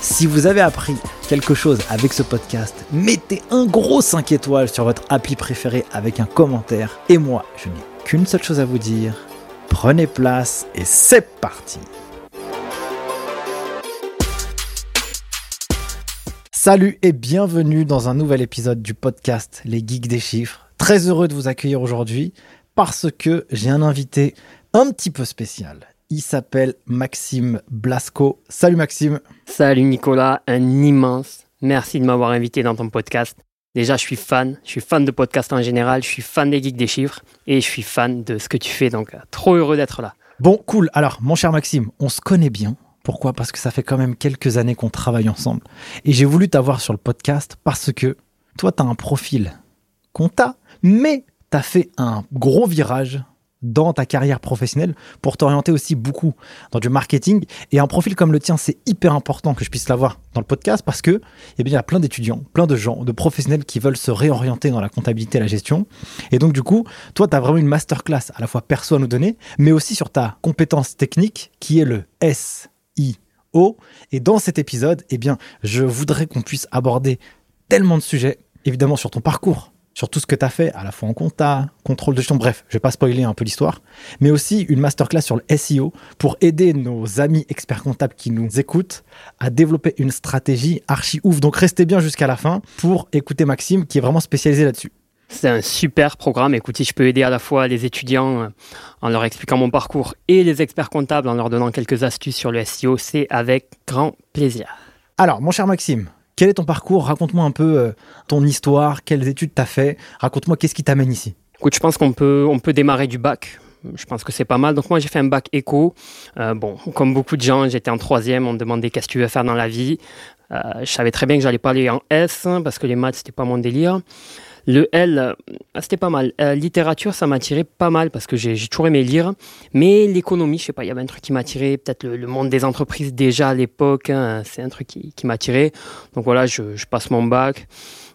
Si vous avez appris quelque chose avec ce podcast, mettez un gros 5 étoiles sur votre appli préféré avec un commentaire. Et moi, je n'ai qu'une seule chose à vous dire. Prenez place et c'est parti Salut et bienvenue dans un nouvel épisode du podcast Les Geeks des Chiffres. Très heureux de vous accueillir aujourd'hui parce que j'ai un invité un petit peu spécial. Il s'appelle Maxime Blasco. Salut Maxime. Salut Nicolas, un immense merci de m'avoir invité dans ton podcast. Déjà, je suis fan, je suis fan de podcast en général, je suis fan des geeks des chiffres et je suis fan de ce que tu fais, donc trop heureux d'être là. Bon, cool. Alors, mon cher Maxime, on se connaît bien. Pourquoi? Parce que ça fait quand même quelques années qu'on travaille ensemble. Et j'ai voulu t'avoir sur le podcast parce que toi, tu as un profil compta, mais tu as fait un gros virage dans ta carrière professionnelle pour t'orienter aussi beaucoup dans du marketing. Et un profil comme le tien, c'est hyper important que je puisse l'avoir dans le podcast parce que eh bien, il y a plein d'étudiants, plein de gens, de professionnels qui veulent se réorienter dans la comptabilité et la gestion. Et donc, du coup, toi, tu as vraiment une masterclass à la fois perso à nous donner, mais aussi sur ta compétence technique qui est le SIO. Et dans cet épisode, eh bien, je voudrais qu'on puisse aborder tellement de sujets, évidemment sur ton parcours, sur tout ce que tu as fait, à la fois en compta, contrôle de gestion, bref, je vais pas spoiler un peu l'histoire, mais aussi une masterclass sur le SEO pour aider nos amis experts comptables qui nous écoutent à développer une stratégie archi ouf. Donc restez bien jusqu'à la fin pour écouter Maxime qui est vraiment spécialisé là-dessus. C'est un super programme. Écoute, si je peux aider à la fois les étudiants euh, en leur expliquant mon parcours et les experts comptables en leur donnant quelques astuces sur le SEO, c'est avec grand plaisir. Alors, mon cher Maxime, quel est ton parcours? Raconte-moi un peu euh, ton histoire, quelles études tu as fait? Raconte-moi qu'est-ce qui t'amène ici? Écoute, je pense qu'on peut, démarrer du bac. Je pense que c'est pas mal. Donc moi, j'ai fait un bac éco. Euh, bon, comme beaucoup de gens, j'étais en troisième. On me demandait qu'est-ce que tu veux faire dans la vie. Euh, je savais très bien que j'allais pas aller en S parce que les maths, c'était pas mon délire. Le L, euh, c'était pas mal. Euh, littérature, ça m'attirait pas mal parce que j'ai toujours aimé lire. Mais l'économie, je sais pas, il y avait un truc qui m'attirait. Peut-être le, monde des entreprises déjà à l'époque, hein, c'est un truc qui, m'attirait. Donc voilà, je, passe mon bac.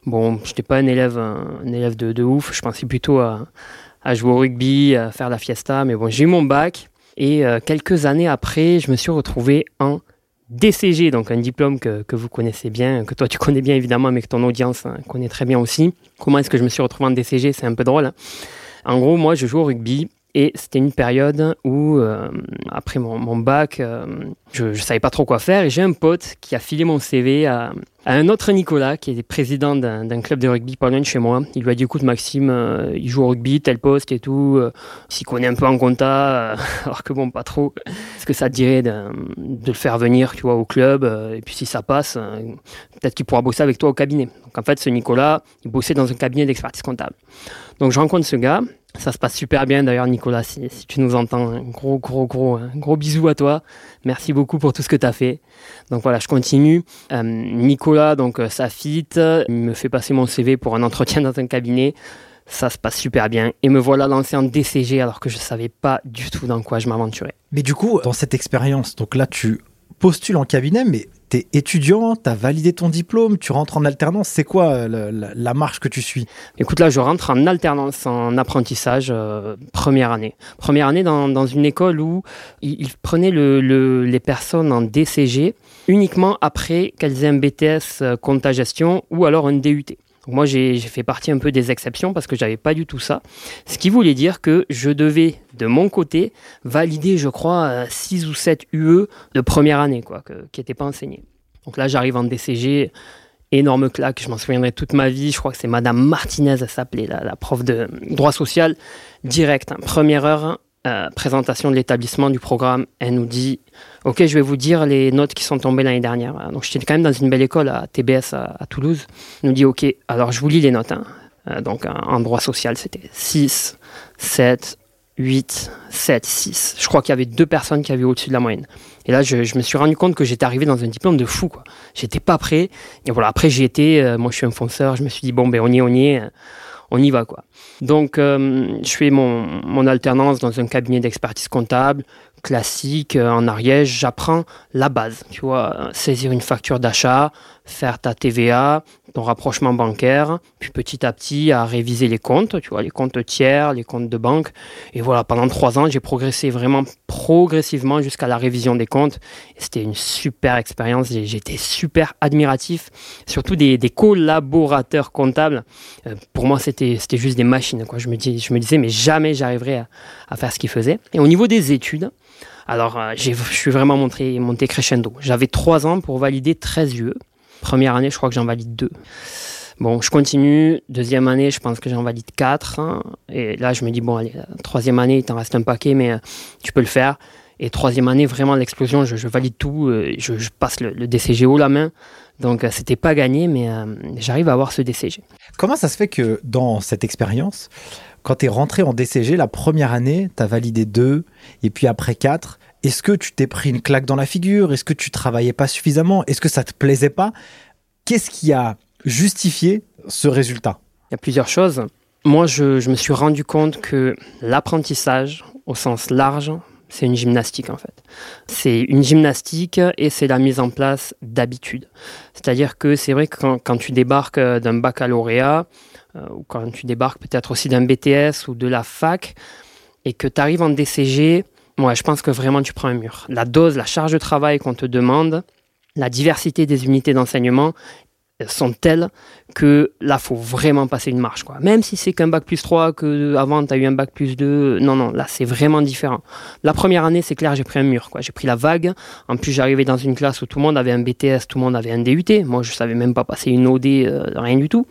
Bon, je n'étais pas un élève, un, élève de, ouf. Je pensais plutôt à, jouer au rugby, à faire la fiesta. Mais bon, j'ai eu mon bac. Et euh, quelques années après, je me suis retrouvé en DCG, donc un diplôme que, vous connaissez bien, que toi tu connais bien évidemment, mais que ton audience hein, connaît très bien aussi. Comment est-ce que je me suis retrouvé en DCG C'est un peu drôle. Hein. En gros, moi je joue au rugby et c'était une période où, euh, après mon, mon bac, euh, je ne savais pas trop quoi faire. Et j'ai un pote qui a filé mon CV à, un autre Nicolas, qui est président d'un club de rugby pas loin de chez moi. Il lui a dit écoute, Maxime, euh, il joue au rugby, tel poste et tout. il s'y connaît un peu en compta, alors que bon, pas trop. Est-ce que ça te dirait de, de, le faire venir tu vois, au club Et puis si ça passe, peut-être qu'il pourra bosser avec toi au cabinet. Donc en fait, ce Nicolas, il bossait dans un cabinet d'expertise comptable. Donc je rencontre ce gars. Ça se passe super bien d'ailleurs, Nicolas, si, tu nous entends. Un gros, gros, gros, gros bisou à toi. Merci beaucoup pour tout ce que tu as fait. Donc voilà, je continue. Euh, Nicolas, donc euh, fit. Il me fait passer mon CV pour un entretien dans un cabinet. Ça se passe super bien. Et me voilà lancé en DCG alors que je ne savais pas du tout dans quoi je m'aventurais. Mais du coup, dans cette expérience, donc là, tu postules en cabinet, mais tu étudiant, tu as validé ton diplôme, tu rentres en alternance. C'est quoi euh, la, marche que tu suis? Écoute, là, je rentre en alternance, en apprentissage, euh, première année. Première année dans, une école où ils, prenaient les personnes en DCG uniquement après qu'elles aient un BTS euh, compta gestion ou alors un DUT moi, j'ai fait partie un peu des exceptions parce que j'avais pas du tout ça. Ce qui voulait dire que je devais, de mon côté, valider, je crois, 6 ou 7 UE de première année, quoi, qui n'étaient pas enseignés. Donc là, j'arrive en DCG, énorme claque, je m'en souviendrai toute ma vie. Je crois que c'est Madame Martinez, elle s'appelait, la, prof de droit social, direct. Hein. Première heure, euh, présentation de l'établissement du programme, elle nous dit Ok, je vais vous dire les notes qui sont tombées l'année dernière. Donc, j'étais quand même dans une belle école à TBS à, Toulouse. Elle nous dit Ok, alors je vous lis les notes. Hein. Euh, donc, en droit social, c'était 6, 7, 8, 7, 6. Je crois qu'il y avait deux personnes qui avaient au-dessus de la moyenne. Et là, je, me suis rendu compte que j'étais arrivé dans un diplôme de fou. Quoi. J'étais pas prêt. Et voilà, après, j'y étais. Euh, moi, je suis un fonceur. Je me suis dit, bon, ben, on y est, on y est. On y va, quoi. Donc, euh, je fais mon, alternance dans un cabinet d'expertise comptable classique euh, en Ariège. J'apprends la base, tu vois, saisir une facture d'achat, faire ta TVA, ton rapprochement bancaire, puis petit à petit à réviser les comptes, tu vois, les comptes tiers, les comptes de banque. Et voilà, pendant trois ans, j'ai progressé vraiment progressivement jusqu'à la révision des comptes. C'était une super expérience. J'étais super admiratif, surtout des, collaborateurs comptables. Euh, pour moi, c'était juste des machines. Quoi. Je, me dis, je me disais, mais jamais j'arriverai à, faire ce qu'ils faisaient. Et au niveau des études, alors, euh, je suis vraiment monté, monté crescendo. J'avais trois ans pour valider 13 UE. Première année, je crois que j'en valide deux. Bon, je continue. Deuxième année, je pense que j'en valide quatre. Hein. Et là, je me dis, bon, allez, troisième année, il t'en reste un paquet, mais euh, tu peux le faire. Et troisième année, vraiment, l'explosion, je, valide tout. Euh, je, passe le, DCG haut la main. Donc, euh, c'était pas gagné, mais j'arrive à avoir ce DCG. Comment ça se fait que dans cette expérience, quand tu es rentré en DCG, la première année, tu as validé deux, et puis après quatre, est-ce que tu t'es pris une claque dans la figure? Est-ce que tu travaillais pas suffisamment? Est-ce que ça te plaisait pas? Qu'est-ce qui a justifié ce résultat? Il y a plusieurs choses. Moi, je, me suis rendu compte que l'apprentissage, au sens large, c'est une gymnastique en fait. C'est une gymnastique et c'est la mise en place d'habitudes. C'est-à-dire que c'est vrai que quand, tu débarques euh, d'un baccalauréat, euh, ou quand tu débarques peut-être aussi d'un BTS ou de la fac, et que tu arrives en DCG, moi, je pense que vraiment tu prends un mur. La dose, la charge de travail qu'on te demande, la diversité des unités d'enseignement sont telles que là, faut vraiment passer une marche. Quoi. Même si c'est qu'un bac plus 3, que avant, tu as eu un bac plus 2, non, non, là, c'est vraiment différent. La première année, c'est clair, j'ai pris un mur. Quoi. J'ai pris la vague. En plus, j'arrivais dans une classe où tout le monde avait un BTS, tout le monde avait un DUT. Moi, je savais même pas passer une OD, euh, rien du tout.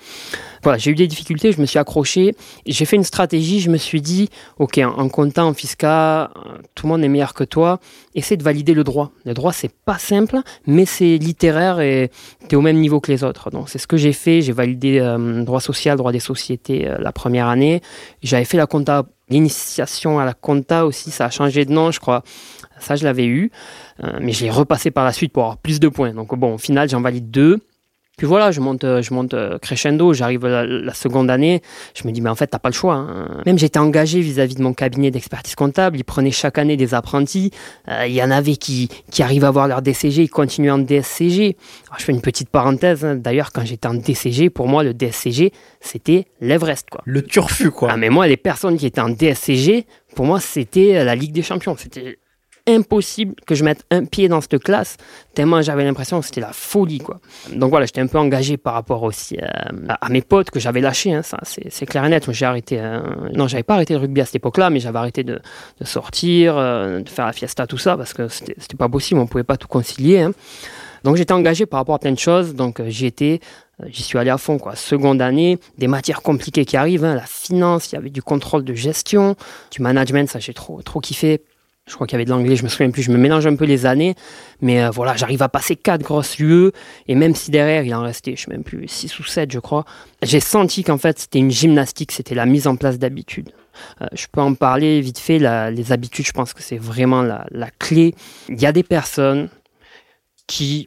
Voilà, j'ai eu des difficultés, je me suis accroché. J'ai fait une stratégie, je me suis dit, OK, en, comptant, en fiscal, tout le monde est meilleur que toi. Essaie de valider le droit. Le droit, c'est pas simple, mais c'est littéraire et tu es au même niveau que les autres. Donc, c'est ce que j'ai fait. J'ai validé euh, droit social, droit des sociétés euh, la première année. J'avais fait la compta, l'initiation à la compta aussi, ça a changé de nom, je crois. Ça, je l'avais eu, euh, mais je l'ai repassé par la suite pour avoir plus de points. Donc, bon, au final, j'en valide deux. Puis voilà, je monte, je monte euh, crescendo, j'arrive la, seconde année, je me dis, mais en fait, t'as pas le choix. Hein. Même j'étais engagé vis-à-vis de mon cabinet d'expertise comptable, ils prenaient chaque année des apprentis, euh, il y en avait qui, qui arrivent à avoir leur DCG, ils continuent en DSCG. Alors, je fais une petite parenthèse, hein. d'ailleurs, quand j'étais en DCG, pour moi, le DSCG, c'était l'Everest. Quoi. Le turfu, quoi. Ah, mais moi, les personnes qui étaient en DSCG, pour moi, c'était la Ligue des Champions. C'était impossible que je mette un pied dans cette classe, tellement j'avais l'impression que c'était la folie. quoi. Donc voilà, j'étais un peu engagé par rapport aussi euh, à, mes potes que j'avais lâchés, hein, ça c'est clair et net. J'ai arrêté, euh, non, j'avais pas arrêté le rugby à cette époque-là, mais j'avais arrêté de, sortir, euh, de faire la fiesta, tout ça, parce que c'était pas possible, on pouvait pas tout concilier. Hein. Donc j'étais engagé par rapport à plein de choses, donc j'y j'y suis allé à fond. Quoi. Seconde année, des matières compliquées qui arrivent, hein, la finance, il y avait du contrôle de gestion, du management, ça j'ai trop, trop kiffé je crois qu'il y avait de l'anglais, je me souviens plus, je me mélange un peu les années, mais euh, voilà, j'arrive à passer quatre grosses UE, et même si derrière il en restait, je sais même plus, 6 ou 7 je crois, j'ai senti qu'en fait c'était une gymnastique, c'était la mise en place d'habitudes. Euh, je peux en parler vite fait, les habitudes, je pense que c'est vraiment la, la clé. Il y a des personnes qui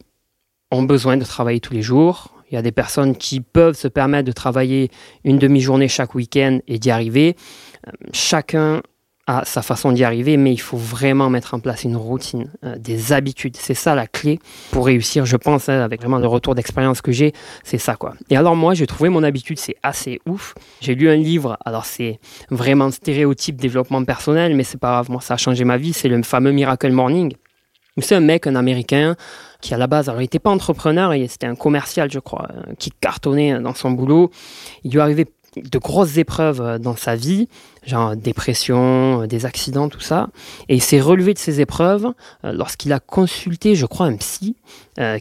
ont besoin de travailler tous les jours, il y a des personnes qui peuvent se permettre de travailler une demi-journée chaque week-end et d'y arriver. Euh, chacun à sa façon d'y arriver, mais il faut vraiment mettre en place une routine, euh, des habitudes. C'est ça la clé pour réussir, je pense, hein, avec vraiment le retour d'expérience que j'ai, c'est ça quoi. Et alors moi, j'ai trouvé mon habitude, c'est assez ouf. J'ai lu un livre, alors c'est vraiment stéréotype développement personnel, mais c'est pas grave, moi ça a changé ma vie, c'est le fameux Miracle Morning. C'est un mec, un Américain, qui à la base, alors il n'était pas entrepreneur, c'était un commercial, je crois, euh, qui cartonnait dans son boulot. Il lui arrivait de grosses épreuves euh, dans sa vie, genre dépression, euh, des accidents, tout ça. Et il s'est relevé de ces épreuves euh, lorsqu'il a consulté, je crois, un psy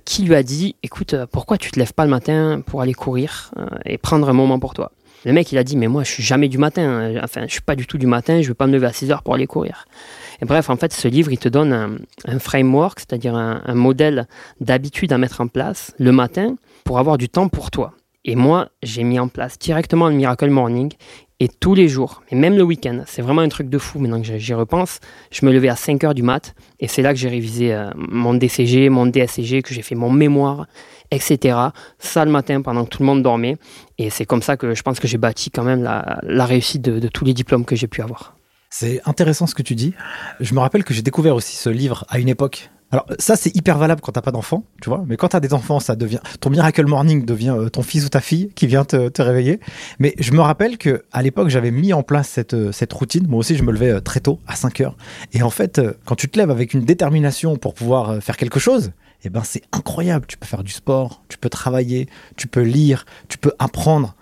qui lui a dit, écoute, pourquoi tu te lèves pas le matin pour aller courir et prendre un moment pour toi? Le mec, il a dit, mais moi, je suis jamais du matin. Enfin, je suis pas du tout du matin, je vais pas me lever à 6 heures pour aller courir. Et bref, en fait, ce livre, il te donne un, framework, c'est-à-dire un modèle d'habitude à mettre en place le matin pour avoir du temps pour toi. Et moi, j'ai mis en place directement le Miracle Morning et tous les jours, et même le week-end, c'est vraiment un truc de fou maintenant que j'y repense. Je me levais à 5 heures du mat et c'est là que j'ai révisé euh, mon DCG, mon DSCG, que j'ai fait mon mémoire, etc. Ça le matin pendant que tout le monde dormait. Et c'est comme ça que je pense que j'ai bâti quand même la, réussite de tous les diplômes que j'ai pu avoir. C'est intéressant ce que tu dis. Je me rappelle que j'ai découvert aussi ce livre à une époque alors ça c'est hyper valable quand t'as pas d'enfants, tu vois. Mais quand t'as des enfants, ça devient ton miracle morning devient euh, ton fils ou ta fille qui vient te, réveiller. Mais je me rappelle que à l'époque j'avais mis en place cette euh, cette routine. Moi aussi je me levais euh, très tôt à 5 heures. Et en fait quand tu te lèves avec une détermination pour pouvoir faire quelque chose, eh ben c'est incroyable. Tu peux faire du sport, tu peux travailler, tu peux lire, tu peux apprendre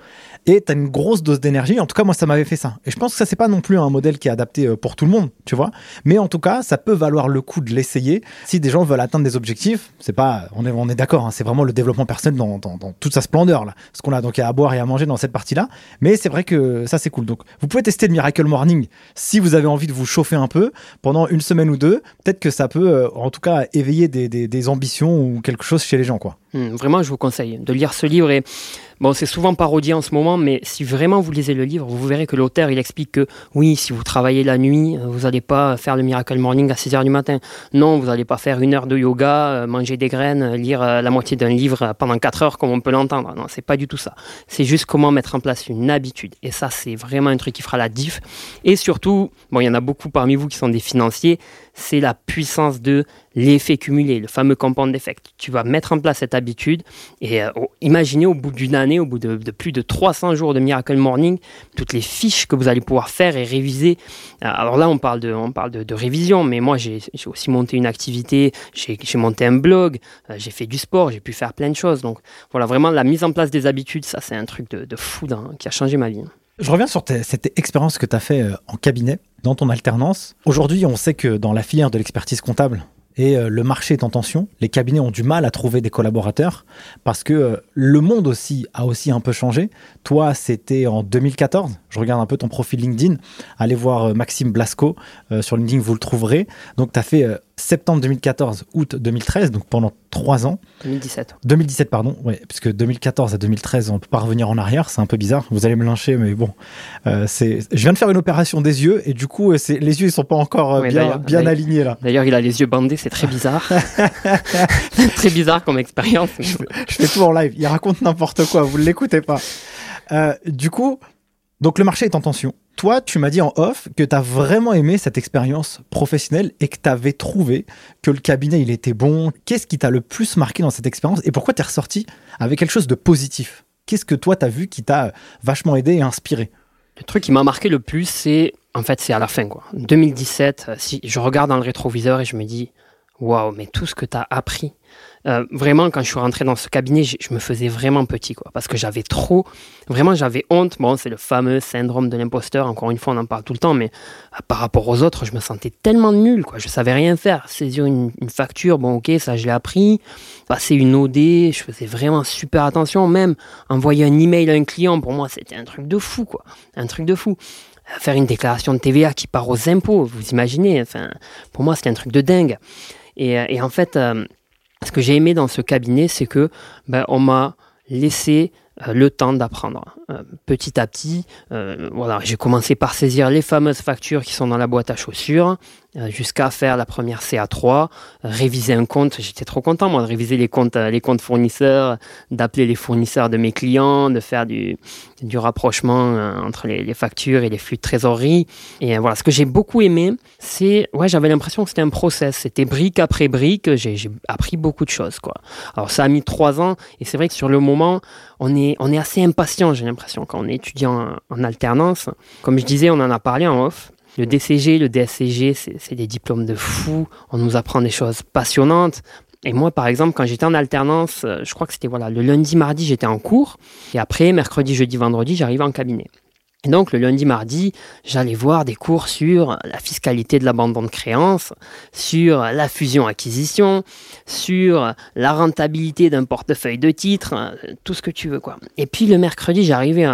et tu as une grosse dose d'énergie. En tout cas, moi, ça m'avait fait ça. Et je pense que ça, c'est pas non plus un modèle qui est adapté euh, pour tout le monde, tu vois. Mais en tout cas, ça peut valoir le coup de l'essayer si des gens veulent atteindre des objectifs. C'est pas, on est, on est d'accord, hein, c'est vraiment le développement personnel dans, dans, toute sa splendeur, là. Ce qu'on a donc à boire et à manger dans cette partie-là. Mais c'est vrai que ça, c'est cool. Donc, vous pouvez tester le Miracle Morning si vous avez envie de vous chauffer un peu pendant une semaine ou deux. Peut-être que ça peut, euh, en tout cas, éveiller des, des, des ambitions ou quelque chose chez les gens, quoi. Hmm, vraiment, je vous conseille de lire ce livre et Bon, c'est souvent parodié en ce moment, mais si vraiment vous lisez le livre, vous verrez que l'auteur, il explique que oui, si vous travaillez la nuit, euh, vous n'allez pas faire le Miracle Morning à 6 heures du matin. Non, vous n'allez pas faire une heure de yoga, euh, manger des graines, lire euh, la moitié d'un livre pendant 4 heures comme on peut l'entendre. Non, c'est pas du tout ça. C'est juste comment mettre en place une habitude. Et ça, c'est vraiment un truc qui fera la diff. Et surtout, bon, il y en a beaucoup parmi vous qui sont des financiers, c'est la puissance de l'effet cumulé, le fameux compound effect. Tu vas mettre en place cette habitude et imaginez au bout d'une année, au bout de, plus de 300 jours de Miracle Morning, toutes les fiches que vous allez pouvoir faire et réviser. Alors là, on parle de, on parle de, révision, mais moi, j'ai aussi monté une activité, j'ai monté un blog, euh, j'ai fait du sport, j'ai pu faire plein de choses. Donc voilà, vraiment, la mise en place des habitudes, ça, c'est un truc de, fou hein, qui a changé ma vie. Je reviens sur cette expérience que tu as fait euh, en cabinet, dans ton alternance. Aujourd'hui, on sait que dans la filière de l'expertise comptable, et euh, le marché est en tension. Les cabinets ont du mal à trouver des collaborateurs parce que euh, le monde aussi a aussi un peu changé. Toi, c'était en 2014. Je regarde un peu ton profil LinkedIn. Allez voir Maxime Blasco sur LinkedIn, vous le trouverez. Donc, tu as fait septembre 2014, août 2013, donc pendant trois ans. 2017. 2017, pardon, ouais, puisque 2014 à 2013, on ne peut pas revenir en arrière, c'est un peu bizarre. Vous allez me lyncher, mais bon, euh, c'est. Je viens de faire une opération des yeux et du coup, c'est les yeux ils sont pas encore euh, bien, bien alignés là. D'ailleurs, il a les yeux bandés, c'est très bizarre. très bizarre comme expérience. Je, fais tout en live. Il raconte n'importe quoi, vous ne l'écoutez pas. Euh, du coup, donc le marché est en tension. Toi, tu m'as dit en off que tu as vraiment aimé cette expérience professionnelle et que tu avais trouvé que le cabinet, il était bon. Qu'est-ce qui t'a le plus marqué dans cette expérience et pourquoi tu es ressorti avec quelque chose de positif? Qu'est-ce que toi, tu as vu qui t'a vachement aidé et inspiré? Le truc qui m'a marqué le plus, c'est en fait, c'est à la fin. Quoi. 2017, si je regarde dans le rétroviseur et je me dis, waouh, mais tout ce que tu as appris euh, vraiment, quand je suis rentré dans ce cabinet, je, me faisais vraiment petit, quoi, parce que j'avais trop, vraiment, j'avais honte. Bon, c'est le fameux syndrome de l'imposteur. Encore une fois, on en parle tout le temps, mais euh, par rapport aux autres, je me sentais tellement nul, quoi. Je savais rien faire. Saisir une, facture, bon, ok, ça, je l'ai appris. Passer une OD, je faisais vraiment super attention. Même envoyer un email à un client, pour moi, c'était un truc de fou, quoi. Un truc de fou euh, faire une déclaration de TVA qui part aux impôts, vous imaginez, enfin, pour moi, c'était un truc de dingue. Et, et en fait, ce que j'ai aimé dans ce cabinet, c'est que ben, on m'a laissé euh, le temps d'apprendre. Euh, petit à petit, euh, voilà, j'ai commencé par saisir les fameuses factures qui sont dans la boîte à chaussures, jusqu'à faire la première CA3, réviser un compte. J'étais trop content moi de réviser les comptes, les comptes fournisseurs, d'appeler les fournisseurs de mes clients, de faire du, du rapprochement entre les, factures et les flux de trésorerie. Et voilà, ce que j'ai beaucoup aimé, c'est, ouais, j'avais l'impression que c'était un process. C'était brique après brique. J'ai appris beaucoup de choses, quoi. Alors ça a mis trois ans, et c'est vrai que sur le moment, on est, on est assez impatient, j'ai l'impression, quand on est étudiant en, alternance. Comme je disais, on en a parlé en off. Le DCG, le DSCG, c'est des diplômes de fou. On nous apprend des choses passionnantes. Et moi, par exemple, quand j'étais en alternance, euh, je crois que c'était voilà, le lundi, mardi, j'étais en cours. Et après, mercredi, jeudi, vendredi, j'arrivais en cabinet. Et donc le lundi, mardi, j'allais voir des cours sur la fiscalité de l'abandon de créances, sur la fusion-acquisition, sur la rentabilité d'un portefeuille de titres, tout ce que tu veux quoi. Et puis le mercredi, j'arrivais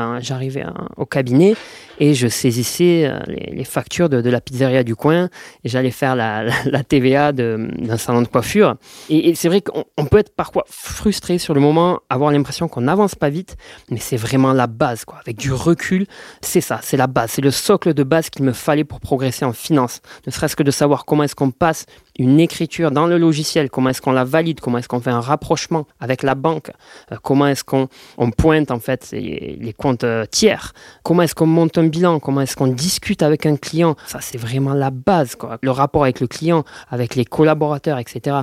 au cabinet et je saisissais euh, les, factures de, la pizzeria du coin et j'allais faire la, TVA d'un salon de coiffure. Et, c'est vrai qu'on peut être parfois frustré sur le moment, avoir l'impression qu'on n'avance pas vite, mais c'est vraiment la base quoi. Avec du recul, c'est ça, c'est la base, c'est le socle de base qu'il me fallait pour progresser en finance. Ne serait-ce que de savoir comment est-ce qu'on passe une écriture dans le logiciel, comment est-ce qu'on la valide, comment est-ce qu'on fait un rapprochement avec la banque, euh, comment est-ce qu'on on pointe en fait les, comptes euh, tiers, comment est-ce qu'on monte un bilan, comment est-ce qu'on discute avec un client. Ça, c'est vraiment la base. Le rapport avec le client, avec les collaborateurs, etc.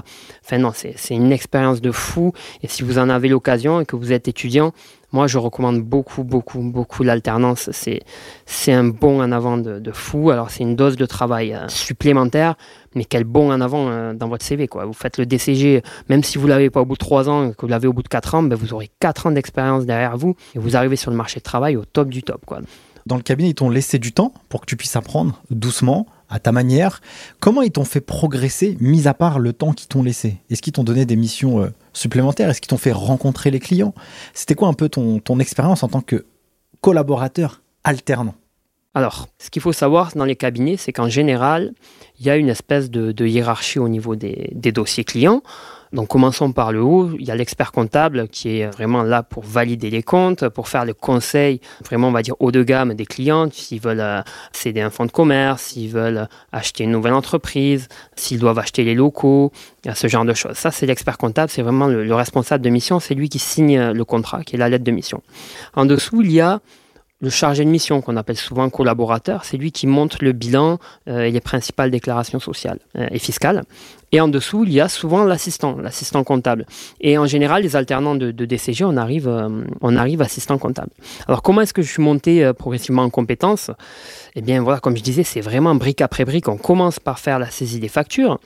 Enfin non, c'est une expérience de fou. Et si vous en avez l'occasion et que vous êtes étudiant, moi, je recommande beaucoup, beaucoup, beaucoup l'alternance. C'est, c'est un bon en avant de, fou. Alors, c'est une dose de travail euh, supplémentaire, mais quel bon en avant euh, dans votre CV. Quoi. Vous faites le DCG, même si vous ne l'avez pas au bout de 3 ans, que vous l'avez au bout de 4 ans, ben, vous aurez 4 ans d'expérience derrière vous et vous arrivez sur le marché de travail au top du top. Quoi. Dans le cabinet, ils t'ont laissé du temps pour que tu puisses apprendre doucement, à ta manière. Comment ils t'ont fait progresser, mis à part le temps qu'ils t'ont laissé? Est-ce qu'ils t'ont donné des missions euh, supplémentaires. Est-ce qu'ils t'ont fait rencontrer les clients? C'était quoi un peu ton, expérience en tant que collaborateur alternant? Alors, ce qu'il faut savoir dans les cabinets, c'est qu'en général, il y a une espèce de, hiérarchie au niveau des dossiers clients. Donc commençons par le haut. Il y a l'expert comptable qui est vraiment là pour valider les comptes, pour faire le conseil, vraiment on va dire haut de gamme des clients, s'ils veulent euh, céder un fonds de commerce, s'ils veulent acheter une nouvelle entreprise, s'ils doivent acheter les locaux, ce genre de choses. Ça c'est l'expert comptable, c'est vraiment le, le responsable de mission, c'est lui qui signe le contrat, qui est la lettre de mission. En dessous, il y a le chargé de mission, qu'on appelle souvent collaborateur, c'est lui qui monte le bilan euh, et les principales déclarations sociales euh, et fiscales. Et en dessous, il y a souvent l'assistant, l'assistant comptable. Et en général, les alternants de, DCG, on arrive, euh, on arrive assistant comptable. Alors, comment est-ce que je suis monté progressivement en compétences? Eh bien, voilà, comme je disais, c'est vraiment brique après brique. On commence par faire la saisie des factures,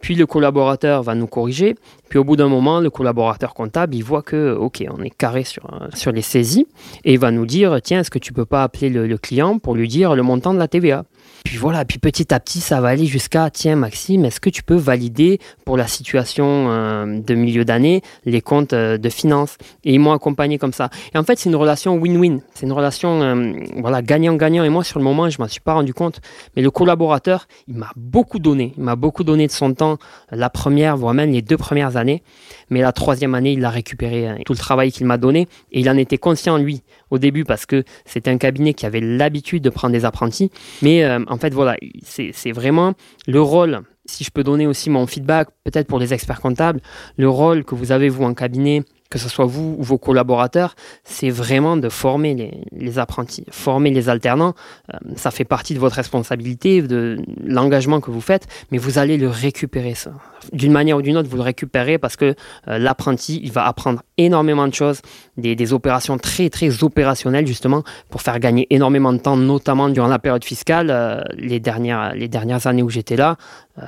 puis le collaborateur va nous corriger, puis au bout d'un moment, le collaborateur comptable, il voit que, OK, on est carré sur, sur les saisies, et il va nous dire, tiens, est-ce que tu peux pas appeler le, client pour lui dire le montant de la TVA puis voilà, puis petit à petit, ça va aller jusqu'à tiens Maxime, est-ce que tu peux valider pour la situation euh, de milieu d'année les comptes euh, de finances? Et ils m'ont accompagné comme ça. Et en fait, c'est une relation win-win. C'est une relation euh, voilà gagnant-gagnant. Et moi, sur le moment, je m'en suis pas rendu compte, mais le collaborateur, il m'a beaucoup donné. Il m'a beaucoup donné de son temps la première, voire même les deux premières années. Mais la troisième année, il a récupéré hein, tout le travail qu'il m'a donné et il en était conscient lui au début parce que c'était un cabinet qui avait l'habitude de prendre des apprentis. Mais euh, en fait, voilà, c'est vraiment le rôle. Si je peux donner aussi mon feedback, peut-être pour les experts comptables, le rôle que vous avez vous en cabinet que ce soit vous ou vos collaborateurs, c'est vraiment de former les, apprentis, former les alternants. Euh, ça fait partie de votre responsabilité, de l'engagement que vous faites, mais vous allez le récupérer ça. D'une manière ou d'une autre, vous le récupérez parce que euh, l'apprenti, il va apprendre énormément de choses, des, opérations très très opérationnelles justement pour faire gagner énormément de temps, notamment durant la période fiscale. Euh, les dernières les dernières années où j'étais là,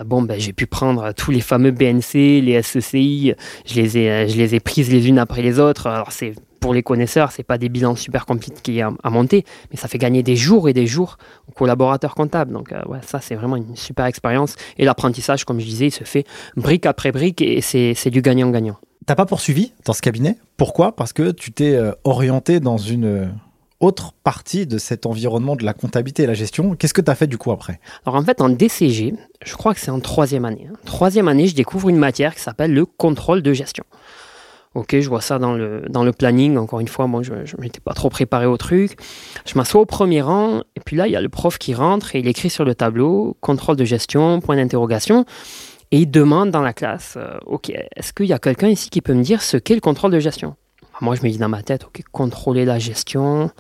bon ben j'ai pu prendre tous les fameux BNC, les SECI, je les ai je les prises les unes après les autres. Alors c'est pour les connaisseurs, c'est pas des bilans super compliqués à, à, monter, mais ça fait gagner des jours et des jours aux collaborateurs comptables. Donc euh, ça c'est vraiment une super expérience. Et l'apprentissage, comme je disais, il se fait brique après brique et c'est du gagnant-gagnant. T'as pas poursuivi dans ce cabinet? Pourquoi? Parce que tu t'es euh, orienté dans une autre partie de cet environnement de la comptabilité et la gestion. Qu'est-ce que tu as fait du coup après? Alors en fait, en DCG, je crois que c'est en troisième année. Hein. Troisième année, je découvre une matière qui s'appelle le contrôle de gestion. Ok, je vois ça dans le, dans le planning. Encore une fois, moi, je ne m'étais pas trop préparé au truc. Je m'assois au premier rang, et puis là, il y a le prof qui rentre et il écrit sur le tableau contrôle de gestion, point d'interrogation. Et il demande dans la classe euh, Ok, est-ce qu'il y a quelqu'un ici qui peut me dire ce qu'est le contrôle de gestion? Moi, je me dis dans ma tête Ok, contrôler la gestion,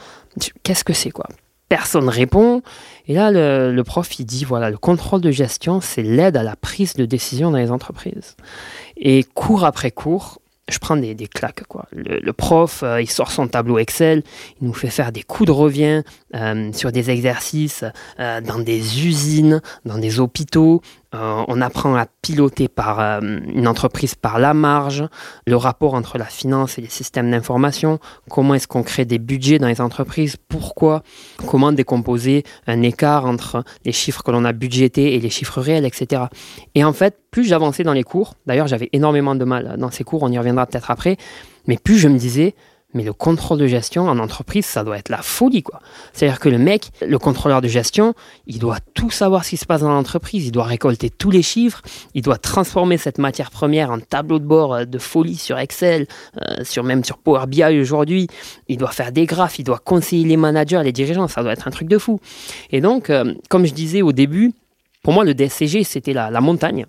qu'est-ce que c'est quoi? Personne répond. Et là, le, prof, il dit, voilà, le contrôle de gestion, c'est l'aide à la prise de décision dans les entreprises. Et cours après cours, je prends des, des claques. Quoi. Le, prof, euh, il sort son tableau Excel, il nous fait faire des coups de revient euh, sur des exercices euh, dans des usines, dans des hôpitaux, Euh, on apprend à piloter par euh, une entreprise par la marge, le rapport entre la finance et les systèmes d'information, comment est-ce qu'on crée des budgets dans les entreprises, pourquoi, comment décomposer un écart entre les chiffres que l'on a budgétés et les chiffres réels, etc. Et en fait, plus j'avançais dans les cours, d'ailleurs j'avais énormément de mal dans ces cours, on y reviendra peut-être après, mais plus je me disais, mais le contrôle de gestion en entreprise, ça doit être la folie, quoi. C'est-à-dire que le mec, le contrôleur de gestion, il doit tout savoir ce qui se passe dans l'entreprise, il doit récolter tous les chiffres, il doit transformer cette matière première en tableau de bord euh, de folie sur Excel, euh, sur même sur Power BI aujourd'hui. Il doit faire des graphes, il doit conseiller les managers, les dirigeants, ça doit être un truc de fou. Et donc, euh, comme je disais au début, pour moi, le DSCG, c'était la, montagne.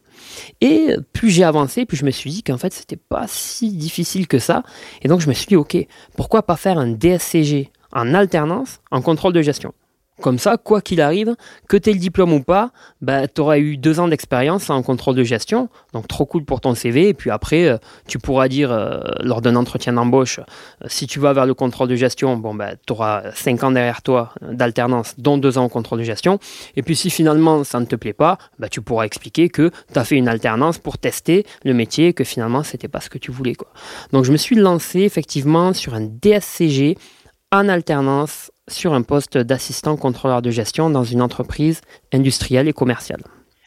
Et plus j'ai avancé, plus je me suis dit qu'en fait, c'était pas si difficile que ça. Et donc, je me suis dit, OK, pourquoi pas faire un DSCG en alternance en contrôle de gestion? Comme ça, quoi qu'il arrive, que tu aies le diplôme ou pas, bah, tu auras eu deux ans d'expérience en contrôle de gestion. Donc trop cool pour ton CV. Et puis après, euh, tu pourras dire euh, lors d'un entretien d'embauche, euh, si tu vas vers le contrôle de gestion, bon, bah, tu auras cinq ans derrière toi d'alternance, dont deux ans en contrôle de gestion. Et puis si finalement ça ne te plaît pas, bah, tu pourras expliquer que tu as fait une alternance pour tester le métier et que finalement c'était pas ce que tu voulais. Quoi. Donc je me suis lancé effectivement sur un DSCG en alternance sur un poste d'assistant contrôleur de gestion dans une entreprise industrielle et commerciale.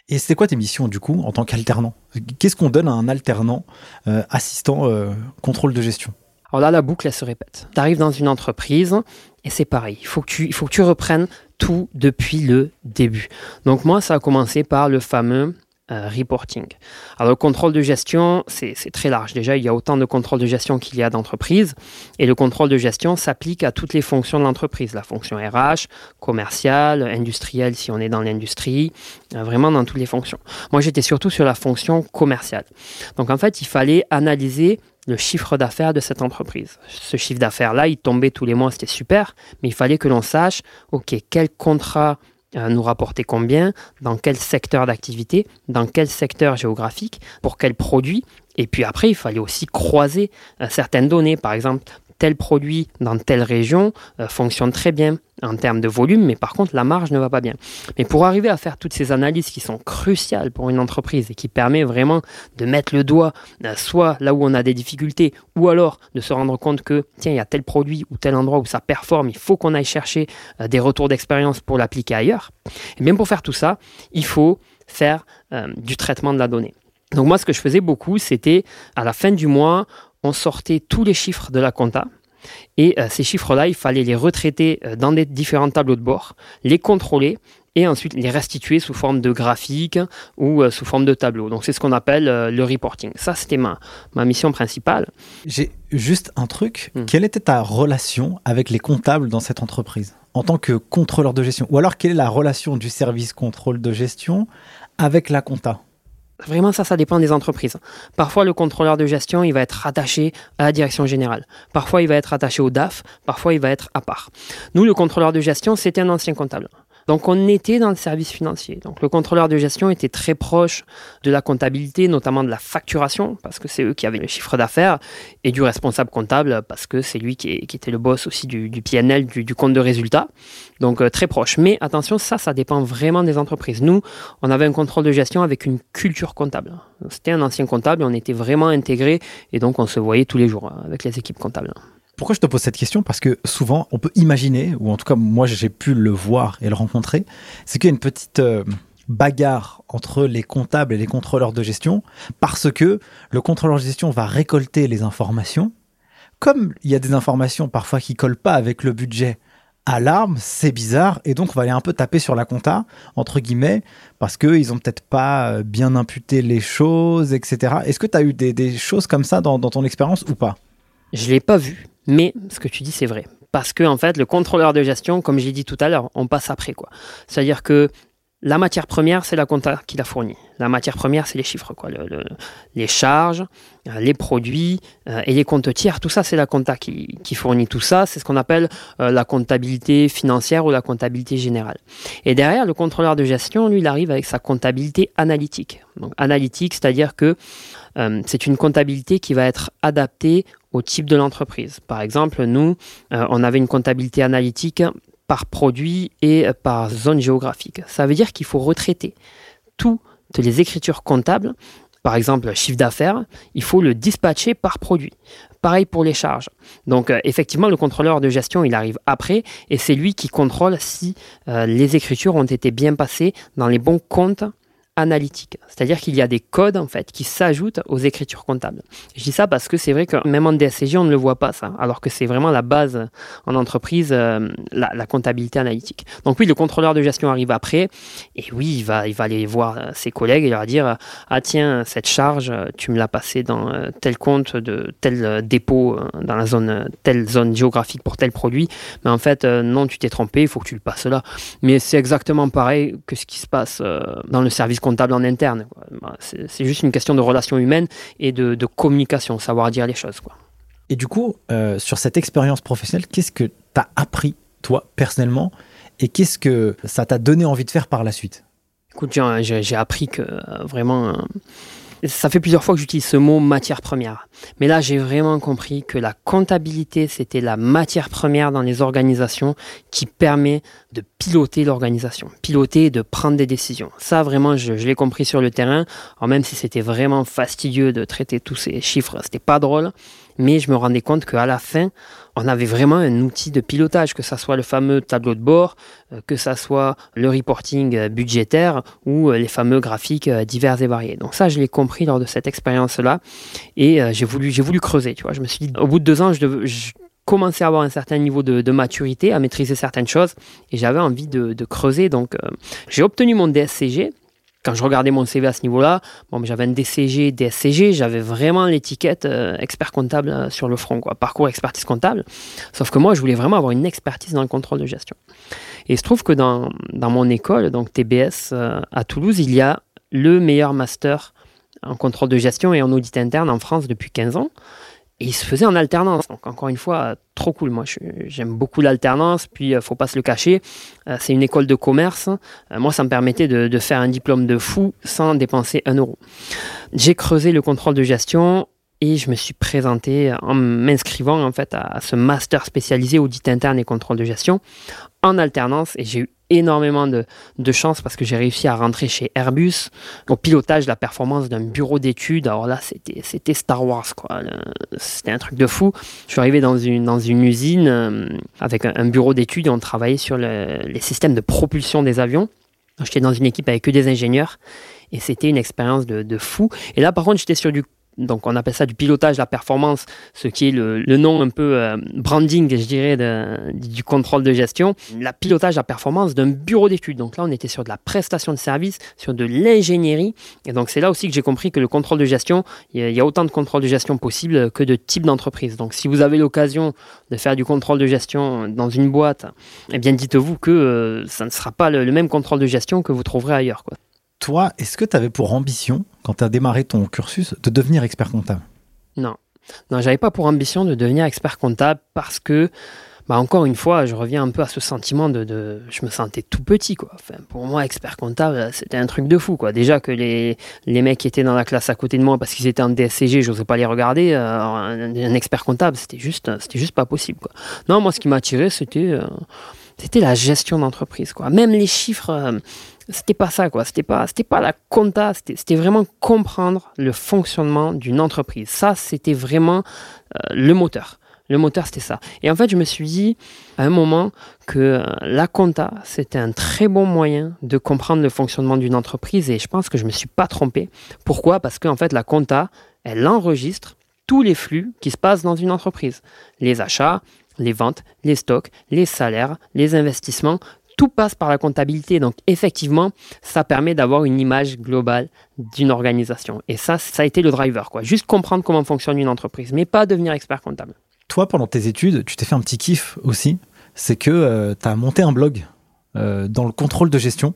Et c'est quoi tes missions du coup en tant qu'alternant? Qu'est-ce qu'on donne à un alternant euh, assistant euh, contrôle de gestion? Alors là, la boucle, elle se répète. Tu arrives dans une entreprise et c'est pareil. Il faut, que tu, il faut que tu reprennes tout depuis le début. Donc moi, ça a commencé par le fameux euh, reporting. Alors le contrôle de gestion, c'est très large. Déjà, il y a autant de contrôle de gestion qu'il y a d'entreprises. Et le contrôle de gestion s'applique à toutes les fonctions de l'entreprise. La fonction RH, commerciale, industrielle si on est dans l'industrie, euh, vraiment dans toutes les fonctions. Moi, j'étais surtout sur la fonction commerciale. Donc en fait, il fallait analyser le chiffre d'affaires de cette entreprise. Ce chiffre d'affaires-là, il tombait tous les mois, c'était super, mais il fallait que l'on sache, OK, quel contrat nous rapporter combien, dans quel secteur d'activité, dans quel secteur géographique, pour quel produit. Et puis après, il fallait aussi croiser euh, certaines données. Par exemple, tel produit dans telle région euh, fonctionne très bien en termes de volume, mais par contre la marge ne va pas bien. Mais pour arriver à faire toutes ces analyses qui sont cruciales pour une entreprise et qui permet vraiment de mettre le doigt euh, soit là où on a des difficultés, ou alors de se rendre compte que tiens il y a tel produit ou tel endroit où ça performe, il faut qu'on aille chercher euh, des retours d'expérience pour l'appliquer ailleurs. Et bien pour faire tout ça, il faut faire du traitement de la donnée. Donc moi, ce que je faisais beaucoup, c'était à la fin du mois, on sortait tous les chiffres de la compta. Et euh, ces chiffres-là, il fallait les retraiter euh, dans des différents tableaux de bord, les contrôler et ensuite les restituer sous forme de graphique ou euh, sous forme de tableau. Donc c'est ce qu'on appelle le reporting. Ça, c'était ma, ma mission principale. J'ai juste un truc. Hmm. Quelle était ta relation avec les comptables dans cette entreprise en tant que contrôleur de gestion? Ou alors quelle est la relation du service contrôle de gestion avec la compta? Vraiment, ça, ça dépend des entreprises. Parfois, le contrôleur de gestion, il va être rattaché à la direction générale. Parfois, il va être rattaché au DAF. Parfois, il va être à part. Nous, le contrôleur de gestion, c'était un ancien comptable. Donc on était dans le service financier. Donc le contrôleur de gestion était très proche de la comptabilité, notamment de la facturation, parce que c'est eux qui avaient le chiffre d'affaires, et du responsable comptable, parce que c'est lui qui, était le boss aussi du, PNL, du, compte de résultat. Donc euh, très proche. Mais attention, ça, ça dépend vraiment des entreprises. Nous, on avait un contrôle de gestion avec une culture comptable. C'était un ancien comptable, on était vraiment intégrés, et donc on se voyait tous les jours hein, avec les équipes comptables. Pourquoi je te pose cette question? Parce que souvent, on peut imaginer, ou en tout cas moi j'ai pu le voir et le rencontrer, c'est qu'il y a une petite euh, bagarre entre les comptables et les contrôleurs de gestion, parce que le contrôleur de gestion va récolter les informations. Comme il y a des informations parfois qui collent pas avec le budget, alarme, c'est bizarre, et donc on va aller un peu taper sur la compta, entre guillemets, parce qu'ils ont peut-être pas euh, bien imputé les choses, etc. Est-ce que tu as eu des, choses comme ça dans, dans ton expérience ou pas? Je l'ai pas vu. Mais ce que tu dis, c'est vrai. Parce que, en fait, le contrôleur de gestion, comme j'ai dit tout à l'heure, on passe après. quoi. C'est-à-dire que la matière première, c'est la compta qui l'a fournie. La matière première, c'est les chiffres, quoi. les charges, euh, les produits euh, et les comptes tiers. Tout ça, c'est la compta qui, fournit tout ça. C'est ce qu'on appelle euh, la comptabilité financière ou la comptabilité générale. Et derrière, le contrôleur de gestion, lui, il arrive avec sa comptabilité analytique. Donc, analytique, c'est-à-dire que c'est une comptabilité qui va être adaptée au type de l'entreprise. Par exemple, nous, on avait une comptabilité analytique par produit et par zone géographique. Ça veut dire qu'il faut retraiter tout les écritures comptables, par exemple chiffre d'affaires, il faut le dispatcher par produit. Pareil pour les charges. Donc euh, effectivement, le contrôleur de gestion, il arrive après et c'est lui qui contrôle si euh, les écritures ont été bien passées dans les bons comptes analytique. C'est-à-dire qu'il y a des codes en fait qui s'ajoutent aux écritures comptables. Je dis ça parce que c'est vrai que même en DSCG on ne le voit pas ça, alors que c'est vraiment la base en entreprise, euh, la, comptabilité analytique. Donc oui, le contrôleur de gestion arrive après, et oui, il va, il va aller voir euh, ses collègues et leur dire ah tiens cette charge euh, tu me l'as passée dans tel compte de tel dépôt dans la zone telle zone géographique pour tel produit, mais en fait non tu t'es trompé, il faut que tu le passes là. Mais c'est exactement pareil que ce qui se passe dans le service comptable en interne. Bah, c'est juste une question de relations humaines et de, communication, savoir dire les choses. Quoi. Et du coup, euh, sur cette expérience professionnelle, qu'est-ce que tu as appris, toi, personnellement, et qu'est-ce que ça t'a donné envie de faire par la suite? Écoute, j'ai appris que euh, vraiment, euh, ça fait plusieurs fois que j'utilise ce mot matière première. Mais là, j'ai vraiment compris que la comptabilité, c'était la matière première dans les organisations qui permet de piloter l'organisation, piloter et de prendre des décisions. Ça, vraiment, je, l'ai compris sur le terrain. Alors, même si c'était vraiment fastidieux de traiter tous ces chiffres, c'était pas drôle mais je me rendais compte qu'à la fin, on avait vraiment un outil de pilotage, que ce soit le fameux tableau de bord, euh, que ce soit le reporting euh, budgétaire ou euh, les fameux graphiques divers et variés. Donc ça, je l'ai compris lors de cette expérience-là et j'ai voulu, j'ai voulu creuser. Tu vois, je me suis dit, au bout de deux ans, je, commençais à avoir un certain niveau de, maturité, à maîtriser certaines choses, et j'avais envie de, creuser. Donc, j'ai obtenu mon DSCG, quand je regardais mon CV à ce niveau-là, bon, j'avais un DCG, DSCG, j'avais vraiment l'étiquette euh, expert comptable euh, sur le front, quoi, parcours expertise comptable. Sauf que moi, je voulais vraiment avoir une expertise dans le contrôle de gestion. Et il se trouve que dans, dans mon école, donc TBS euh, à Toulouse, il y a le meilleur master en contrôle de gestion et en audit interne en France depuis 15 ans. Et il se faisait en alternance. Donc, encore une fois, trop cool. Moi, j'aime beaucoup l'alternance. Puis, euh, faut pas se le cacher. Euh, c'est une école de commerce. Euh, moi, ça me permettait de, faire un diplôme de fou sans dépenser un euro. J'ai creusé le contrôle de gestion et je me suis présenté en m'inscrivant en fait à ce master spécialisé audit interne et contrôle de gestion en alternance et j'ai eu énormément de, de chance parce que j'ai réussi à rentrer chez Airbus au pilotage de la performance d'un bureau d'études. Alors là, c'était, c'était Star Wars, quoi. C'était un truc de fou. Je suis arrivé dans une, dans une usine euh, avec un, bureau d'études et on travaillait sur les systèmes de propulsion des avions. J'étais dans une équipe avec que des ingénieurs et c'était une expérience de, de fou. Et là, par contre, j'étais sur du donc on appelle ça du pilotage de la performance, ce qui est le, nom un peu euh, branding, je dirais, du contrôle de gestion. La pilotage de la performance d'un bureau d'études. Donc là, on était sur de la prestation de service, sur de l'ingénierie. Et donc c'est là aussi que j'ai compris que le contrôle de gestion, il y, a, autant de contrôle de gestion possible que de types d'entreprise. Donc si vous avez l'occasion de faire du contrôle de gestion dans une boîte, eh bien dites-vous que euh, ça ne sera pas le, même contrôle de gestion que vous trouverez ailleurs. Toi, est-ce que tu avais pour ambition, quand tu as démarré ton cursus, de devenir expert comptable? Non. Non, j'avais pas pour ambition de devenir expert comptable parce que, bah encore une fois, je reviens un peu à ce sentiment de, je me sentais tout petit quoi. Pour moi, expert comptable, c'était un truc de fou quoi. Déjà que les, les mecs qui étaient dans la classe à côté de moi parce qu'ils étaient en DSCG, j'osais pas les regarder. Euh, un, expert comptable, c'était juste, c'était juste pas possible quoi. Non, moi, ce qui m'a attiré, c'était, euh, c'était la gestion d'entreprise quoi. Même les chiffres. Euh, c'était pas ça, quoi. C'était pas, la compta, c'était vraiment comprendre le fonctionnement d'une entreprise. Ça, c'était vraiment euh, le moteur. Le moteur, c'était ça. Et en fait, je me suis dit à un moment que euh, la compta, c'était un très bon moyen de comprendre le fonctionnement d'une entreprise et je pense que je me suis pas trompé. Pourquoi? Parce qu'en fait, la compta, elle enregistre tous les flux qui se passent dans une entreprise. Les achats, les ventes, les stocks, les salaires, les investissements, tout passe par la comptabilité. Donc effectivement, ça permet d'avoir une image globale d'une organisation. Et ça, ça a été le driver. Quoi. Juste comprendre comment fonctionne une entreprise, mais pas devenir expert comptable. Toi, pendant tes études, tu t'es fait un petit kiff aussi. C'est que euh, tu as monté un blog euh, dans le contrôle de gestion.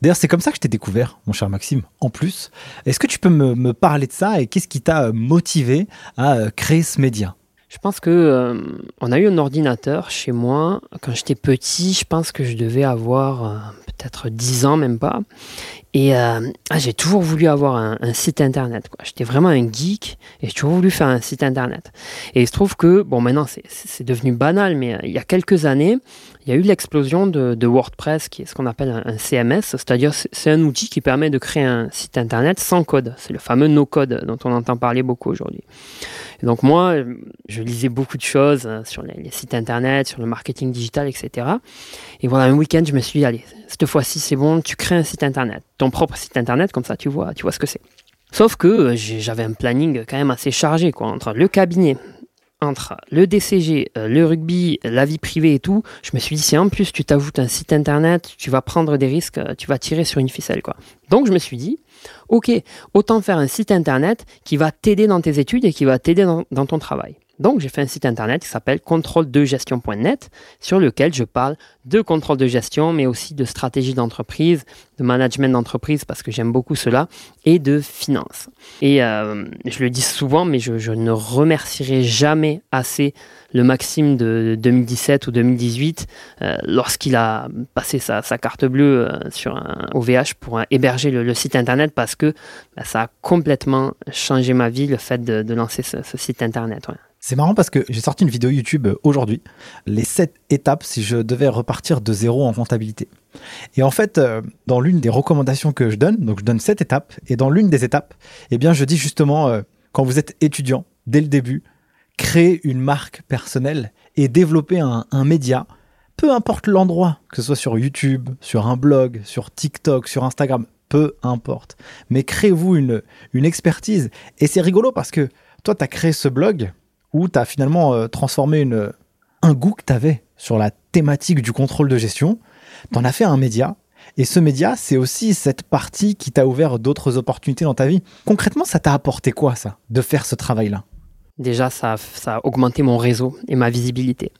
D'ailleurs, c'est comme ça que je t'ai découvert, mon cher Maxime. En plus, est-ce que tu peux me, me parler de ça et qu'est-ce qui t'a motivé à euh, créer ce média? Je pense que euh, on a eu un ordinateur chez moi quand j'étais petit. Je pense que je devais avoir euh, peut-être 10 ans, même pas. Et euh, ah, j'ai toujours voulu avoir un, site internet. J'étais vraiment un geek et j'ai toujours voulu faire un site internet. Et il se trouve que, bon, maintenant c'est devenu banal, mais euh, il y a quelques années, il y a eu l'explosion de, WordPress, qui est ce qu'on appelle un, CMS, c'est-à-dire c'est un outil qui permet de créer un site internet sans code. C'est le fameux no-code dont on entend parler beaucoup aujourd'hui. Donc moi, je lisais beaucoup de choses euh, sur les, les, sites internet, sur le marketing digital, etc. Et voilà, un week-end, je me suis dit, allez, cette fois-ci c'est bon, tu crées un site internet ton propre site internet, comme ça tu vois, tu vois ce que c'est. Sauf que euh, j'avais un planning quand même assez chargé, quoi, entre le cabinet, entre le DCG, euh, le rugby, la vie privée et tout. Je me suis dit, si en plus tu t'ajoutes un site internet, tu vas prendre des risques, euh, tu vas tirer sur une ficelle, quoi. Donc je me suis dit, ok, autant faire un site internet qui va t'aider dans tes études et qui va t'aider dans ton travail. Donc, j'ai fait un site internet qui s'appelle contrôle-de-gestion.net sur lequel je parle de contrôle de gestion, mais aussi de stratégie d'entreprise, de management d'entreprise parce que j'aime beaucoup cela, et de finance. Et euh, je le dis souvent, mais je, ne remercierai jamais assez le Maxime de 2017 ou 2018 euh, lorsqu'il a passé sa, carte bleue euh, sur un OVH pour héberger le, site internet parce que bah, ça a complètement changé ma vie, le fait de, lancer ce, site internet. C'est marrant parce que j'ai sorti une vidéo YouTube aujourd'hui, les 7 étapes si je devais repartir de zéro en comptabilité. Et en fait, euh, dans l'une des recommandations que je donne, donc je donne 7 étapes, et dans l'une des étapes, eh bien je dis justement, euh, quand vous êtes étudiant, dès le début, créez une marque personnelle et développez un, média, peu importe l'endroit, que ce soit sur YouTube, sur un blog, sur TikTok, sur Instagram, peu importe. Mais créez-vous une, une expertise. Et c'est rigolo parce que toi, tu as créé ce blog, où tu as finalement euh, transformé une, un goût que tu avais sur la thématique du contrôle de gestion, tu en as fait un média. Et ce média, c'est aussi cette partie qui t'a ouvert d'autres opportunités dans ta vie. Concrètement, ça t'a apporté quoi, ça, de faire ce travail-là? Déjà, ça, a augmenté mon réseau et ma visibilité.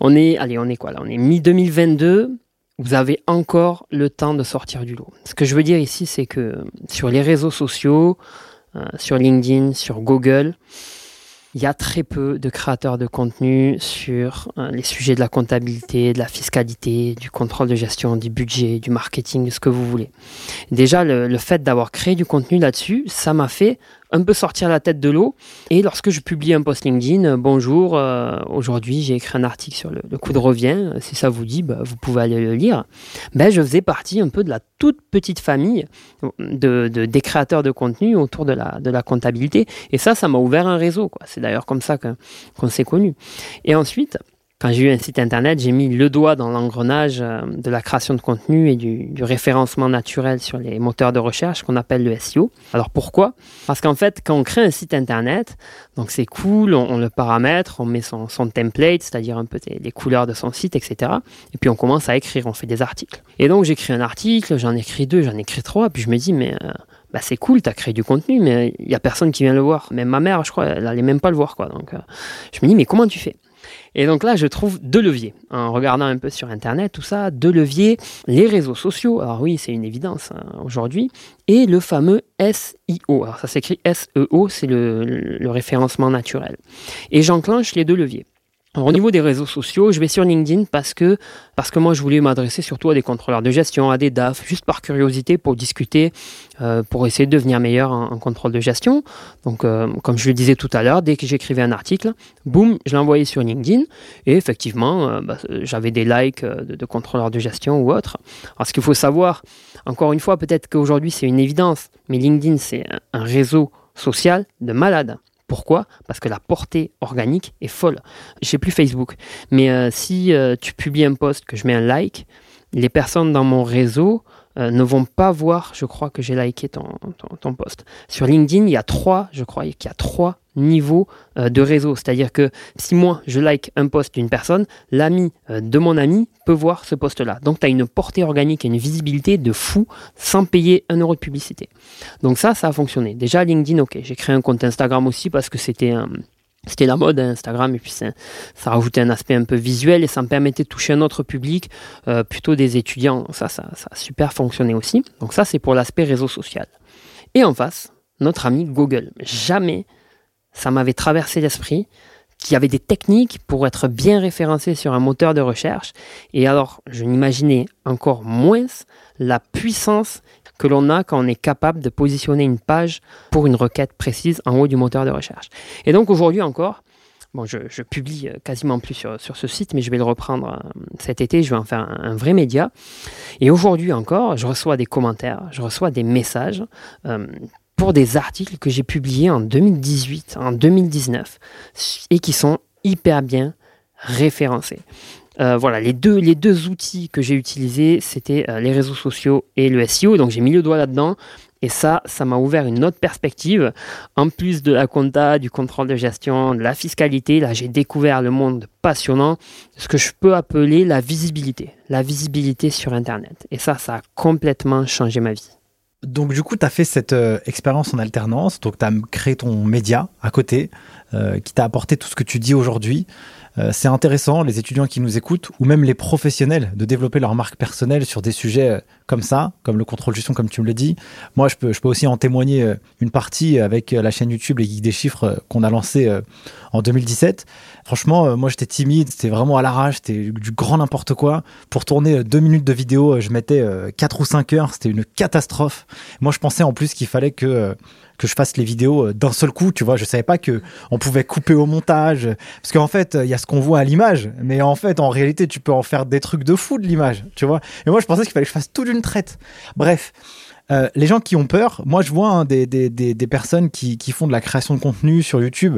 On est, allez, on est quoi là? On est mi-2022. Vous avez encore le temps de sortir du lot. Ce que je veux dire ici, c'est que sur les réseaux sociaux, euh, sur LinkedIn, sur Google, il y a très peu de créateurs de contenu sur euh, les sujets de la comptabilité, de la fiscalité, du contrôle de gestion, du budget, du marketing, ce que vous voulez. Déjà, le fait d'avoir créé du contenu là-dessus, ça m'a fait un peu sortir la tête de l'eau. Et lorsque je publie un post LinkedIn, euh, bonjour, euh, aujourd'hui j'ai écrit un article sur le, coût de revient, si ça vous dit, bah, vous pouvez aller le lire. Ben, je faisais partie un peu de la toute petite famille de, des créateurs de contenu autour de la, de la comptabilité. Et ça, ça m'a ouvert un réseau. C'est d'ailleurs comme ça qu'on s'est connus. Et ensuite, quand j'ai eu un site internet, j'ai mis le doigt dans l'engrenage euh, de la création de contenu et du, référencement naturel sur les moteurs de recherche qu'on appelle le SEO. Alors pourquoi? Parce qu'en fait, quand on crée un site internet, donc c'est cool, on, le paramètre, on met son, template, c'est-à-dire un peu les couleurs de son site, etc. Et puis on commence à écrire, on fait des articles. Et donc j'écris un article, j'en écris deux, j'en écris trois, puis je me dis, mais euh, bah, c'est cool, tu as créé du contenu, mais il n'y a personne qui vient le voir. Même ma mère, je crois, elle n'allait même pas le voir. Quoi. Donc euh, je me dis, mais comment tu fais? Et donc là, je trouve deux leviers. En regardant un peu sur Internet, tout ça, deux leviers. Les réseaux sociaux, alors oui, c'est une évidence hein, aujourd'hui, et le fameux SEO. Alors ça s'écrit SEO, c'est le référencement naturel. Et j'enclenche les deux leviers au niveau des réseaux sociaux, je vais sur LinkedIn parce que, parce que moi, je voulais m'adresser surtout à des contrôleurs de gestion, à des DAF, juste par curiosité pour discuter, euh, pour essayer de devenir meilleur en, contrôle de gestion. Donc, euh, comme je le disais tout à l'heure, dès que j'écrivais un article, boum, je l'envoyais sur LinkedIn. Et effectivement, euh, bah, j'avais des likes de, de, contrôleurs de gestion ou autres. Alors, ce qu'il faut savoir, encore une fois, peut-être qu'aujourd'hui, c'est une évidence, mais LinkedIn, c'est un réseau social de malades. Pourquoi? Parce que la portée organique est folle. Je sais plus Facebook, mais euh, si euh, tu publies un post, que je mets un like, les personnes dans mon réseau euh, ne vont pas voir, je crois, que j'ai liké ton, ton, post. Sur LinkedIn, il y a trois, je crois qu'il y a trois niveaux euh, de réseau. C'est-à-dire que si moi, je like un post d'une personne, l'ami euh, de mon ami peut voir ce post-là. Donc, tu as une portée organique et une visibilité de fou sans payer un euro de publicité. Donc ça, ça a fonctionné. Déjà, LinkedIn, ok. J'ai créé un compte Instagram aussi parce que c'était un c'était la mode Instagram et puis ça, rajoutait un aspect un peu visuel et ça me permettait de toucher un autre public, euh, plutôt des étudiants. Ça a super fonctionné aussi. Donc ça, c'est pour l'aspect réseau social. Et en face, notre ami Google. Jamais ça m'avait traversé l'esprit qu'il y avait des techniques pour être bien référencé sur un moteur de recherche. Et alors, je n'imaginais encore moins la puissance que l'on a quand on est capable de positionner une page pour une requête précise en haut du moteur de recherche. Et donc aujourd'hui encore, Bon, je, publie euh, quasiment plus sur, ce site, mais je vais le reprendre euh, cet été. Je vais en faire un, vrai média. Et aujourd'hui encore, je reçois des commentaires, je reçois des messages euh, pour des articles que j'ai publiés en 2018, en 2019, et qui sont hyper bien référencés. Voilà, les deux, les deux outils que j'ai utilisés, c'était les réseaux sociaux et le SEO. Donc j'ai mis le doigt là-dedans. Et ça, ça m'a ouvert une autre perspective. En plus de la compta, du contrôle de gestion, de la fiscalité, là, j'ai découvert le monde passionnant, ce que je peux appeler la visibilité. La visibilité sur Internet. Et ça, ça a complètement changé ma vie. Donc du coup, tu as fait cette euh, expérience en alternance, donc tu as créé ton média à côté, euh, qui t'a apporté tout ce que tu dis aujourd'hui. Euh, c'est intéressant, les étudiants qui nous écoutent, ou même les professionnels, de développer leur marque personnelle sur des sujets euh, comme ça, comme le contrôle gestion, comme tu me le dis. Moi, je peux, je peux aussi en témoigner euh, une partie avec la chaîne YouTube Les Geeks des Chiffres qu'on a lancée en 2017. Franchement, moi, j'étais timide, c'était vraiment à l'arrache, c'était du grand n'importe quoi. Pour tourner deux minutes de vidéo, je mettais 4 ou 5 heures, c'était une catastrophe. Moi, je pensais en plus qu'il fallait que que je fasse les vidéos euh, d'un seul coup, tu vois. Je savais pas que on pouvait couper au montage, parce qu'en fait, il y a ce qu'on voit à l'image, mais en fait, en réalité, tu peux en faire des trucs de fou de l'image, tu vois. Et moi, je pensais qu'il fallait que je fasse tout d'une traite. Bref, euh, les gens qui ont peur, moi je vois hein, des, des, des, personnes qui, qui, font de la création de contenu sur YouTube,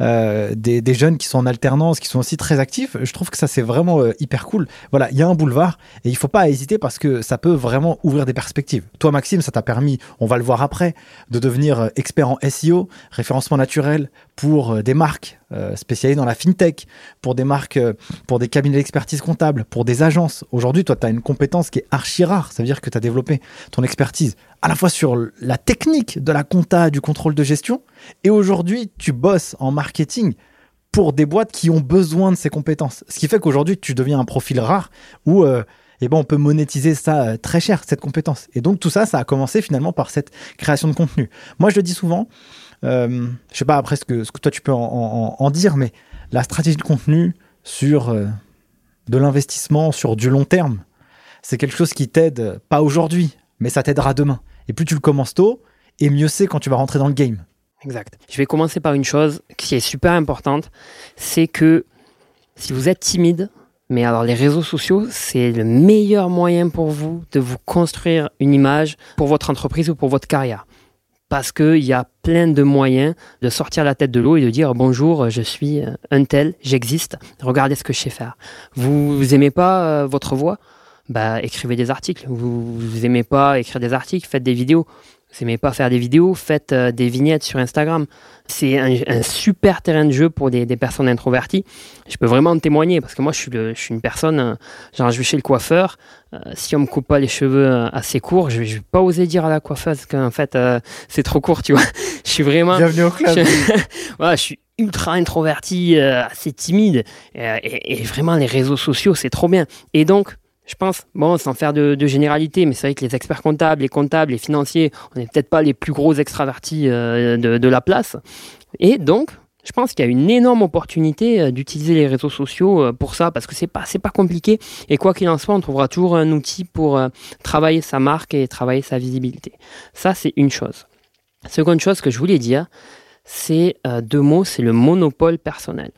euh, des, jeunes qui sont en alternance, qui sont aussi très actifs. Je trouve que ça c'est vraiment euh, hyper cool. Voilà, il y a un boulevard et il faut pas hésiter parce que ça peut vraiment ouvrir des perspectives. Toi Maxime, ça t'a permis, on va le voir après, de devenir expert en SEO, référencement naturel pour des marques euh, spécialisé dans la fintech, pour des marques, euh, pour des cabinets d'expertise comptable, pour des agences. Aujourd'hui, toi, tu as une compétence qui est archi rare. Ça veut dire que tu as développé ton expertise à la fois sur la technique de la compta, du contrôle de gestion, et aujourd'hui, tu bosses en marketing pour des boîtes qui ont besoin de ces compétences. Ce qui fait qu'aujourd'hui, tu deviens un profil rare où euh, eh ben, on peut monétiser ça très cher, cette compétence. Et donc tout ça, ça a commencé finalement par cette création de contenu. Moi, je le dis souvent, euh, je sais pas après ce que, ce que toi tu peux en, dire, mais la stratégie de contenu sur euh, de l'investissement sur du long terme, c'est quelque chose qui t'aide pas aujourd'hui, mais ça t'aidera demain. Et plus tu le commences tôt, et mieux c'est quand tu vas rentrer dans le game. Exact. Je vais commencer par une chose qui est super importante, c'est que si vous êtes timide, mais alors les réseaux sociaux, c'est le meilleur moyen pour vous de vous construire une image pour votre entreprise ou pour votre carrière parce qu'il y a plein de moyens de sortir la tête de l'eau et de dire bonjour, je suis un tel, j'existe, regardez ce que je sais faire. Vous, vous aimez pas euh, votre voix? Bah, écrivez des articles. Vous, vous aimez pas écrire des articles, faites des vidéos. Vous n'aimez pas faire des vidéos, faites euh, des vignettes sur Instagram. C'est un, super terrain de jeu pour des, personnes introverties. Je peux vraiment en témoigner parce que moi, je suis, je suis une personne, euh, genre, je vais chez le coiffeur. Euh, si on me coupe pas les cheveux assez courts, je, ne vais pas oser dire à la coiffeuse qu'en fait, c'est trop court, tu vois. je suis vraiment. Bienvenue au club. Je, je suis ultra introverti, assez timide. et vraiment, les réseaux sociaux, c'est trop bien. Et donc, je pense, bon, sans faire de, généralité, mais c'est vrai que les experts comptables, les comptables, les financiers, on n'est peut-être pas les plus gros extravertis euh, de, la place. Et donc, je pense qu'il y a une énorme opportunité euh, d'utiliser les réseaux sociaux euh, pour ça, parce que c'est pas, pas compliqué. Et quoi qu'il en soit, on trouvera toujours un outil pour travailler sa marque et travailler sa visibilité. Ça, c'est une chose. Seconde chose que je voulais dire, c'est deux mots, c'est le monopole personnel.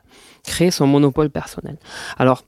Créer son monopole personnel. Alors,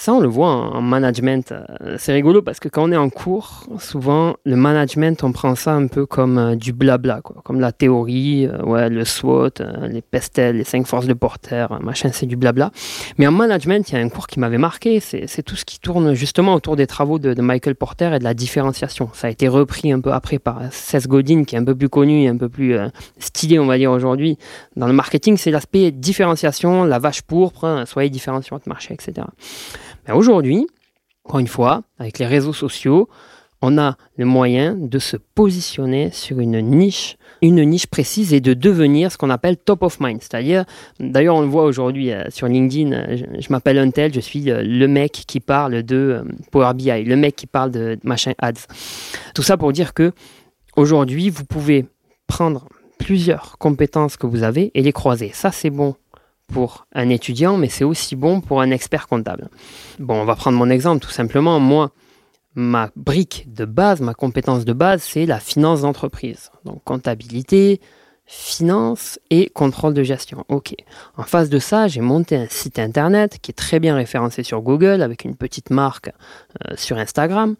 ça, on le voit en management. Euh, c'est rigolo parce que quand on est en cours, souvent, le management, on prend ça un peu comme euh, du blabla, comme la théorie, euh, ouais, le SWOT, les pestels, les cinq forces de Porter, machin, c'est du blabla. Mais en management, il y a un cours qui m'avait marqué, c'est tout ce qui tourne justement autour des travaux de, Michael Porter et de la différenciation. Ça a été repris un peu après par Seth Godin, qui est un peu plus connu et un peu plus stylé, on va dire, aujourd'hui. Dans le marketing, c'est l'aspect différenciation, la vache pourpre, hein, soyez différents sur votre marché, etc. Mais aujourd'hui, encore une fois, avec les réseaux sociaux, on a le moyen de se positionner sur une niche, une niche précise et de devenir ce qu'on appelle top of mind. C'est-à-dire, d'ailleurs, on le voit aujourd'hui euh, sur LinkedIn, euh, je, m'appelle Untel, je suis euh, le mec qui parle de Power BI, le mec qui parle de machin ads. Tout ça pour dire que aujourd'hui, vous pouvez prendre plusieurs compétences que vous avez et les croiser. Ça, c'est bon pour un étudiant, mais c'est aussi bon pour un expert comptable. Bon, on va prendre mon exemple tout simplement. Moi, ma brique de base, ma compétence de base, c'est la finance d'entreprise. Donc comptabilité, finance et contrôle de gestion. Ok. En face de ça, j'ai monté un site internet qui est très bien référencé sur Google avec une petite marque euh, sur Instagram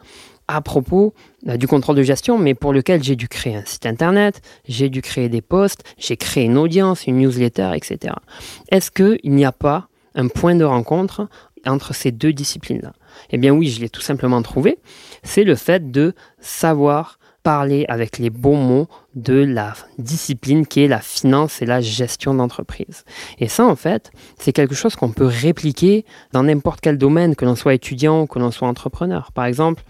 à propos euh, du contrôle de gestion, mais pour lequel j'ai dû créer un site internet, j'ai dû créer des posts, j'ai créé une audience, une newsletter, etc. Est-ce qu'il n'y a pas un point de rencontre entre ces deux disciplines-là? Eh bien oui, je l'ai tout simplement trouvé. C'est le fait de savoir parler avec les bons mots de la discipline qui est la finance et la gestion d'entreprise. Et ça, en fait, c'est quelque chose qu'on peut répliquer dans n'importe quel domaine, que l'on soit étudiant ou que l'on soit entrepreneur. Par exemple,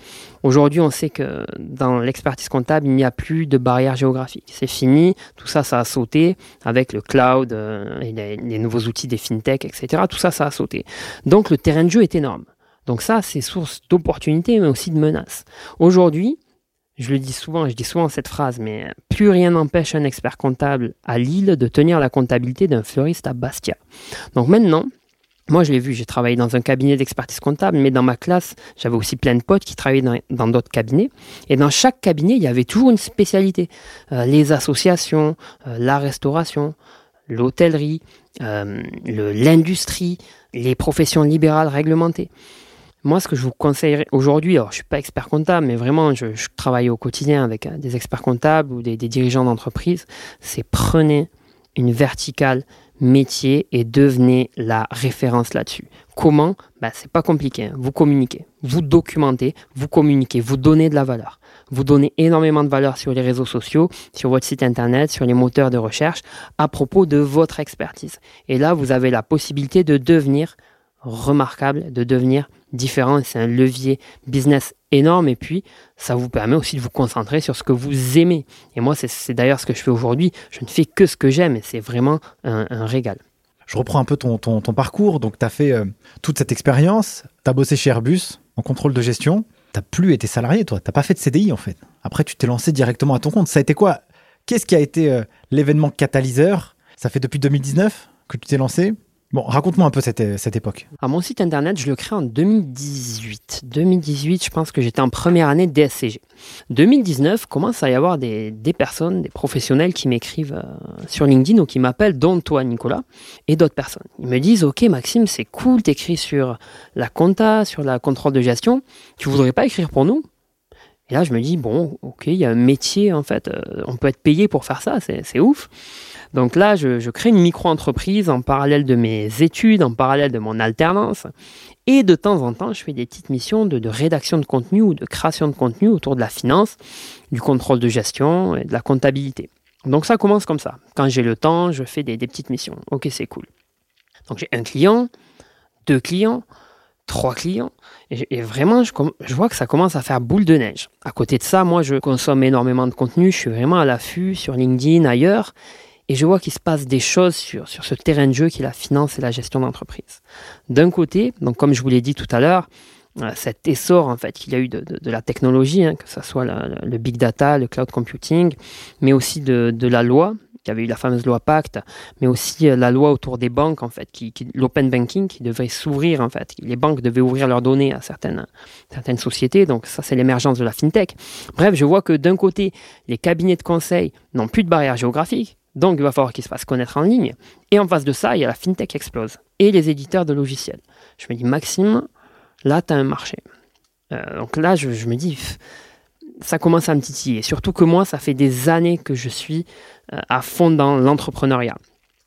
aujourd'hui, on sait que dans l'expertise comptable, il n'y a plus de barrières géographiques. C'est fini, tout ça, ça a sauté avec le cloud euh, et les, les nouveaux outils des fintech, etc. Tout ça, ça a sauté. Donc, le terrain de jeu est énorme. Donc ça, c'est source d'opportunités, mais aussi de menaces. Aujourd'hui, je le dis souvent, je dis souvent cette phrase, mais plus rien n'empêche un expert comptable à Lille de tenir la comptabilité d'un fleuriste à Bastia. Donc maintenant, moi, je l'ai vu, j'ai travaillé dans un cabinet d'expertise comptable, mais dans ma classe, j'avais aussi plein de potes qui travaillaient dans d'autres cabinets. Et dans chaque cabinet, il y avait toujours une spécialité. Euh, les associations, euh, la restauration, l'hôtellerie, euh, l'industrie, les professions libérales réglementées. Moi, ce que je vous conseillerais aujourd'hui, alors je suis pas expert comptable, mais vraiment, je, travaille au quotidien avec euh, des experts comptables ou des, dirigeants d'entreprise, c'est prenez une verticale métier et devenez la référence là-dessus. Comment? Ben, C'est pas compliqué. Hein. Vous communiquez, vous documentez, vous communiquez, vous donnez de la valeur. Vous donnez énormément de valeur sur les réseaux sociaux, sur votre site internet, sur les moteurs de recherche à propos de votre expertise. Et là, vous avez la possibilité de devenir remarquable, de devenir différent. C'est un levier business énorme et puis ça vous permet aussi de vous concentrer sur ce que vous aimez. Et moi, c'est d'ailleurs ce que je fais aujourd'hui. Je ne fais que ce que j'aime et c'est vraiment un, régal. Je reprends un peu ton, ton, parcours. Donc, tu as fait euh, toute cette expérience, tu as bossé chez Airbus en contrôle de gestion. Tu plus été salarié, toi. Tu pas fait de CDI, en fait. Après, tu t'es lancé directement à ton compte. Ça a été quoi? Qu'est-ce qui a été euh, l'événement catalyseur? Ça fait depuis 2019 que tu t'es lancé? Bon, raconte-moi un peu cette, cette, époque. Mon site internet, je le crée en 2018. 2018, je pense que j'étais en première année de DSCG. 2019, commence à y avoir des, des personnes, des professionnels qui m'écrivent euh, sur LinkedIn ou qui m'appellent, dont toi, Nicolas, et d'autres personnes. Ils me disent, OK, Maxime, c'est cool, t'écris sur la compta, sur la contrôle de gestion. Tu voudrais pas écrire pour nous? Et là, je me dis, bon, OK, il y a un métier, en fait, euh, on peut être payé pour faire ça, c'est ouf. Donc là, je, crée une micro-entreprise en parallèle de mes études, en parallèle de mon alternance. Et de temps en temps, je fais des petites missions de, rédaction de contenu ou de création de contenu autour de la finance, du contrôle de gestion et de la comptabilité. Donc ça commence comme ça. Quand j'ai le temps, je fais des, petites missions. Ok, c'est cool. Donc j'ai un client, deux clients, trois clients. Et, vraiment, je, je, vois que ça commence à faire boule de neige. À côté de ça, moi, je consomme énormément de contenu. Je suis vraiment à l'affût sur LinkedIn, ailleurs. Et je vois qu'il se passe des choses sur, sur ce terrain de jeu qui est la finance et la gestion d'entreprise. D'un côté, donc comme je vous l'ai dit tout à l'heure, euh, cet essor en fait qu'il y a eu de, de, la technologie, hein, que ce soit le big data, le cloud computing, mais aussi de, de la loi, y avait eu la fameuse loi Pacte, mais aussi euh, la loi autour des banques, en fait, qui, qui l'open banking, qui devait s'ouvrir, en fait. Les banques devaient ouvrir leurs données à certaines, certaines sociétés, donc ça, c'est l'émergence de la fintech. Bref, je vois que d'un côté, les cabinets de conseil n'ont plus de barrières géographiques, donc, il va falloir qu'ils se fassent connaître en ligne. Et en face de ça, il y a la fintech explose et les éditeurs de logiciels. Je me dis, Maxime, là, tu as un marché. Euh, donc là, je, me dis, ça commence à me titiller. Surtout que moi, ça fait des années que je suis euh, à fond dans l'entrepreneuriat.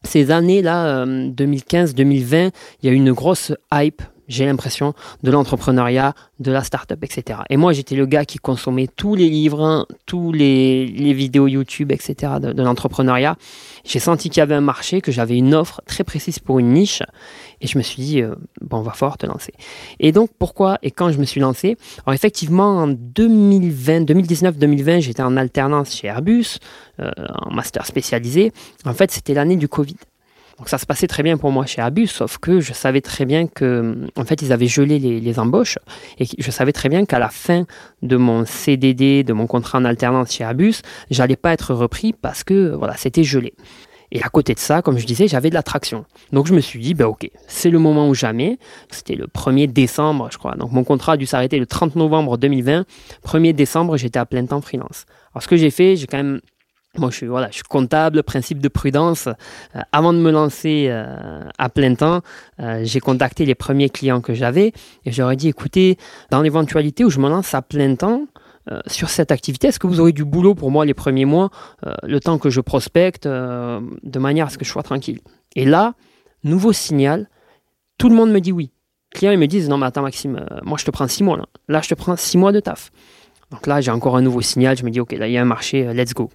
Ces années-là, 2015-2020, euh, il y a eu une grosse hype j'ai l'impression, de l'entrepreneuriat, de la start-up, etc. Et moi, j'étais le gars qui consommait tous les livres, tous les, vidéos YouTube, etc. de, l'entrepreneuriat. J'ai senti qu'il y avait un marché, que j'avais une offre très précise pour une niche. Et je me suis dit, euh, bon, on va falloir te lancer. Et donc, pourquoi et quand je me suis lancé? Alors, effectivement, en 2020, 2019-2020, j'étais en alternance chez Airbus, euh, en master spécialisé. En fait, c'était l'année du Covid. Donc ça se passait très bien pour moi chez Abus, sauf que je savais très bien que, en fait, ils avaient gelé les, embauches et je savais très bien qu'à la fin de mon CDD, de mon contrat en alternance chez Abus, j'allais pas être repris parce que voilà, c'était gelé. Et à côté de ça, comme je disais, j'avais de l'attraction. Donc je me suis dit, ben ok, c'est le moment ou jamais. C'était le 1er décembre, je crois. Donc mon contrat a dû s'arrêter le 30 novembre 2020. 1er décembre, j'étais à plein temps freelance. Alors ce que j'ai fait, j'ai quand même moi, je suis, voilà, je suis comptable, principe de prudence. Euh, avant de me lancer euh, à plein temps, euh, j'ai contacté les premiers clients que j'avais et j'aurais dit, écoutez, dans l'éventualité où je me lance à plein temps, sur cette activité, est-ce que vous aurez du boulot pour moi les premiers mois, le temps que je prospecte, de manière à ce que je sois tranquille? Et là, nouveau signal, tout le monde me dit oui. Les clients ils me disent, non mais attends Maxime, moi je te prends six mois là. Là, je te prends six mois de taf. Donc là, j'ai encore un nouveau signal. Je me dis, OK, là, il y a un marché, euh, let's go.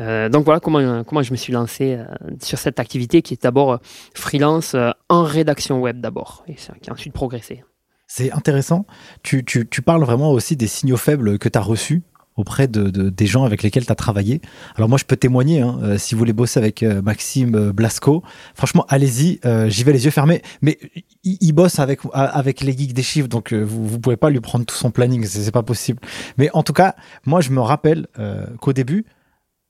Euh, donc voilà comment, comment je me suis lancé euh, sur cette activité qui est d'abord freelance en rédaction web d'abord, et qui a ensuite progressé. C'est intéressant. Tu, tu, tu, parles vraiment aussi des signaux faibles que tu as reçus auprès de, des gens avec lesquels tu as travaillé. Alors moi, je peux témoigner, hein, euh, si vous voulez bosser avec euh, Maxime euh, Blasco, franchement, allez-y, j'y vais les yeux fermés. Mais il, bosse avec, avec les geeks des chiffres, donc vous ne pouvez pas lui prendre tout son planning, c'est pas possible. Mais en tout cas, moi, je me rappelle qu'au début,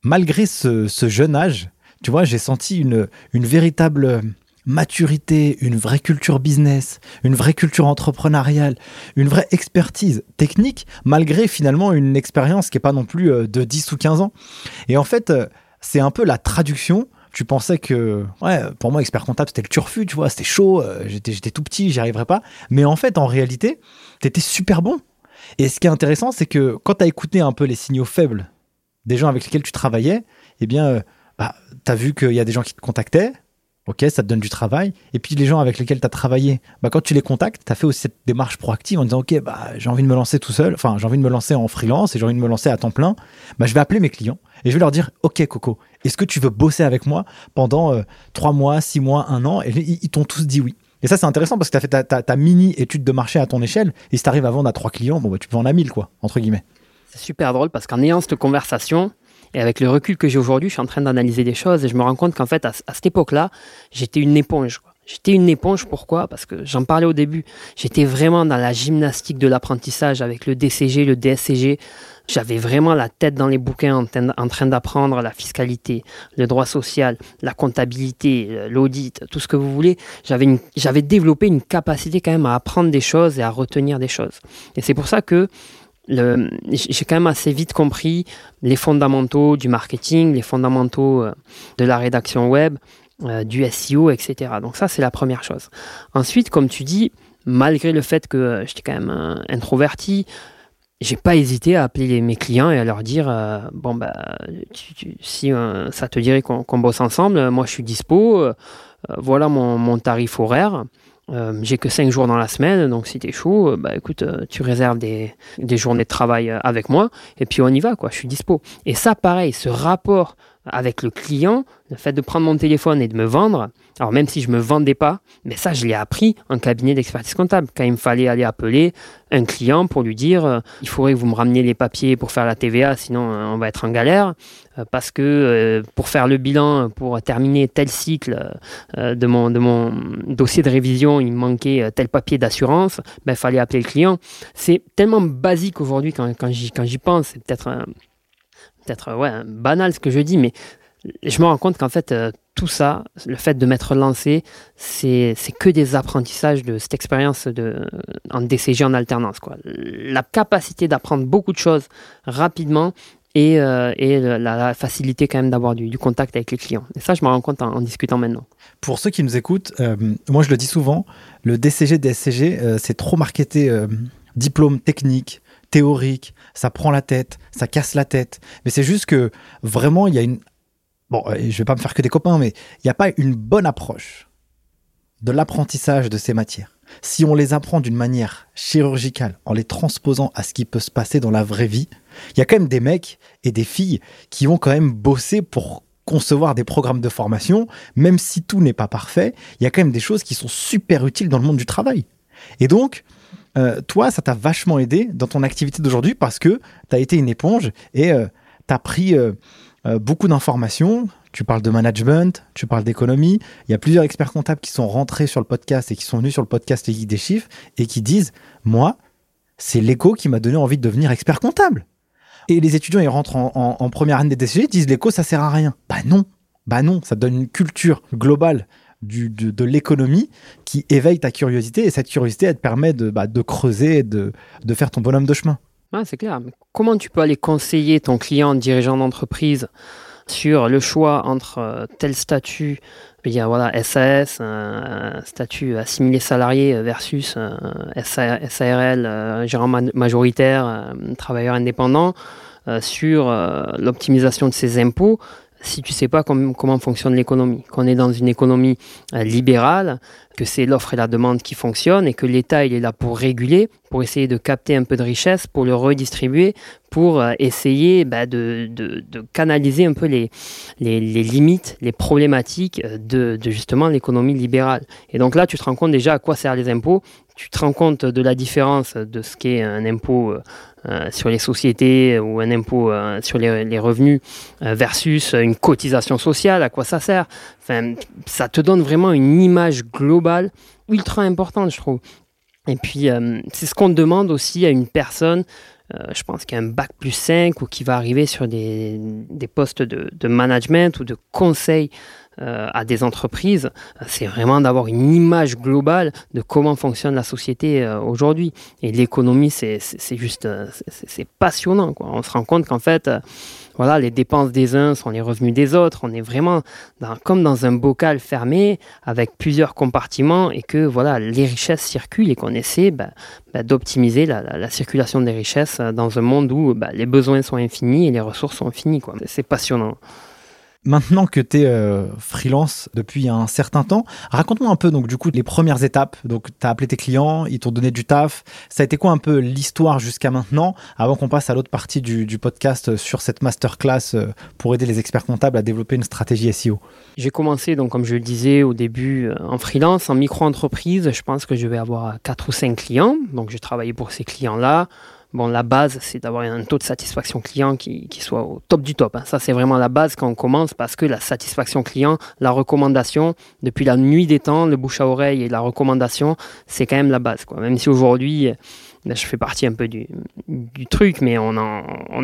malgré ce, ce, jeune âge, tu vois, j'ai senti une, une véritable maturité, une vraie culture business, une vraie culture entrepreneuriale, une vraie expertise technique, malgré finalement une expérience qui n'est pas non plus euh, de 10 ou 15 ans. Et en fait, euh, c'est un peu la traduction tu pensais que, ouais, pour moi, expert comptable, c'était le turfu, tu vois, c'était chaud, euh, j'étais, tout petit, j'y arriverais pas. Mais en fait, en réalité, t'étais super bon. Et ce qui est intéressant, c'est que quand tu as écouté un peu les signaux faibles des gens avec lesquels tu travaillais, eh bien, bah, tu as vu qu'il y a des gens qui te contactaient, Ok, ça te donne du travail. Et puis les gens avec lesquels tu as travaillé, bah, quand tu les contactes, tu as fait aussi cette démarche proactive en disant Ok, bah, j'ai envie de me lancer tout seul, enfin, j'ai envie de me lancer en freelance et j'ai envie de me lancer à temps plein. Bah, je vais appeler mes clients et je vais leur dire Ok, Coco, est-ce que tu veux bosser avec moi pendant euh, trois mois, six mois, un an? Et ils, t'ont tous dit oui. Et ça, c'est intéressant parce que tu as fait ta, mini étude de marché à ton échelle et si tu arrives à vendre à trois clients, bon, bah, tu peux vendre à mille, quoi, entre guillemets. C'est super drôle parce qu'en ayant cette conversation, et avec le recul que j'ai aujourd'hui, je suis en train d'analyser des choses et je me rends compte qu'en fait, à, cette époque-là, j'étais une éponge. J'étais une éponge, pourquoi? Parce que j'en parlais au début. J'étais vraiment dans la gymnastique de l'apprentissage avec le DCG, le DSCG. J'avais vraiment la tête dans les bouquins en, train d'apprendre la fiscalité, le droit social, la comptabilité, l'audit, tout ce que vous voulez. J'avais développé une capacité quand même à apprendre des choses et à retenir des choses. Et c'est pour ça que j'ai quand même assez vite compris les fondamentaux du marketing, les fondamentaux euh, de la rédaction web, euh, du SEO, etc. Donc ça, c'est la première chose. Ensuite, comme tu dis, malgré le fait que j'étais quand même introverti, j'ai pas hésité à appeler mes clients et à leur dire euh, bon bah si ça te dirait qu'on bosse ensemble, moi je suis dispo, voilà mon tarif horaire. Euh, j'ai que 5 jours dans la semaine, donc si t'es chaud, euh, bah écoute, euh, tu réserves des, des, journées de travail avec moi, et puis on y va, quoi, je suis dispo. Et ça, pareil, ce rapport avec le client, le fait de prendre mon téléphone et de me vendre, alors même si je me vendais pas, mais ça je l'ai appris en cabinet d'expertise comptable, quand il me fallait aller appeler un client pour lui dire euh, il faudrait que vous me rameniez les papiers pour faire la TVA, sinon euh, on va être en galère, euh, parce que pour faire le bilan, pour terminer tel cycle de, mon, dossier de révision, il me manquait tel papier d'assurance, ben, fallait appeler le client. C'est tellement basique aujourd'hui quand, quand j'y pense, c'est peut-être peut-être ouais, banal ce que je dis, mais je me rends compte qu'en fait, euh, tout ça, le fait de m'être lancé, c'est que des apprentissages de cette expérience de, en DCG en alternance. Quoi. La capacité d'apprendre beaucoup de choses rapidement et, euh, et la, facilité quand même d'avoir du, contact avec les clients. Et ça, je me rends compte en, discutant maintenant. Pour ceux qui nous écoutent, euh, moi je le dis souvent, le DCG, DSCG, c'est trop marketé diplôme technique, théorique, ça prend la tête, ça casse la tête. Mais c'est juste que vraiment, il y a une. Bon, euh, je vais pas me faire que des copains, mais il n'y a pas une bonne approche de l'apprentissage de ces matières. Si on les apprend d'une manière chirurgicale, en les transposant à ce qui peut se passer dans la vraie vie, il y a quand même des mecs et des filles qui vont quand même bosser pour concevoir des programmes de formation, même si tout n'est pas parfait, il y a quand même des choses qui sont super utiles dans le monde du travail. Et donc, euh, toi, ça t'a vachement aidé dans ton activité d'aujourd'hui parce que tu as été une éponge et euh, tu as pris euh, beaucoup d'informations. Tu parles de management, tu parles d'économie. Il y a plusieurs experts comptables qui sont rentrés sur le podcast et qui sont venus sur le podcast Les Guides des Chiffres et qui disent Moi, c'est l'écho qui m'a donné envie de devenir expert comptable. Et les étudiants, ils rentrent en, première année des DCG, ils disent L'écho, ça sert à rien. Bah non, Bah non, ça donne une culture globale de, l'économie qui éveille ta curiosité et cette curiosité, elle te permet de, bah, creuser de, de faire ton bonhomme de chemin. Ouais, c'est clair. comment tu peux aller conseiller ton client, dirigeant d'entreprise, sur le choix entre euh, tel statut, il y a voilà, SAS, un, statut assimilé salarié versus SARL, euh, gérant majoritaire, travailleur indépendant, euh, sur l'optimisation de ses impôts si tu sais pas comment fonctionne l'économie, qu'on est dans une économie euh, libérale, que c'est l'offre et la demande qui fonctionnent et que l'État est là pour réguler, pour essayer de capter un peu de richesse, pour le redistribuer, pour euh, essayer bah, de, canaliser un peu les, limites, les problématiques euh, de, de justement l'économie libérale. Et donc là, tu te rends compte déjà à quoi servent les impôts, tu te rends compte de la différence de ce qu'est un impôt sur les sociétés ou un impôt euh, sur les, revenus euh, versus une cotisation sociale, à quoi ça sert? Enfin, ça te donne vraiment une image globale ultra importante, je trouve. Et puis, c'est ce qu'on demande aussi à une personne, je pense qui a un bac plus 5 ou qui va arriver sur des, postes de, de, management ou de conseil euh, à des entreprises, c'est vraiment d'avoir une image globale de comment fonctionne la société euh, aujourd'hui. Et l'économie, c'est juste, euh, c'est passionnant. On se rend compte qu'en fait, voilà, les dépenses des uns sont les revenus des autres. On est vraiment dans, comme dans un bocal fermé avec plusieurs compartiments et que voilà, les richesses circulent et qu'on essaie bah, bah, d'optimiser la, circulation des richesses dans un monde où bah, les besoins sont infinis et les ressources sont infinies. C'est passionnant. Maintenant que tu es euh, freelance depuis un certain temps, raconte-moi un peu donc du coup les premières étapes. Donc tu as appelé tes clients, ils t'ont donné du taf. Ça a été quoi un peu l'histoire jusqu'à maintenant avant qu'on passe à l'autre partie du, podcast sur cette masterclass euh, pour aider les experts comptables à développer une stratégie SEO J'ai commencé donc comme je le disais au début euh, en freelance, en micro-entreprise. Je pense que je vais avoir 4 ou 5 clients. Donc j'ai travaillé pour ces clients-là. Bon, la base, c'est d'avoir un taux de satisfaction client qui, soit au top du top. Hein. Ça, c'est vraiment la base quand on commence parce que la satisfaction client, la recommandation, depuis la nuit des temps, le bouche à oreille et la recommandation, c'est quand même la base. Quoi. Même si aujourd'hui, je fais partie un peu du, truc, mais on,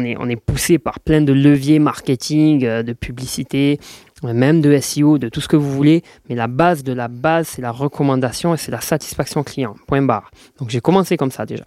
est, on est poussé par plein de leviers marketing, euh, de publicité, même de SEO, de tout ce que vous voulez. Mais la base de la base, c'est la recommandation et c'est la satisfaction client. Point barre. Donc j'ai commencé comme ça déjà.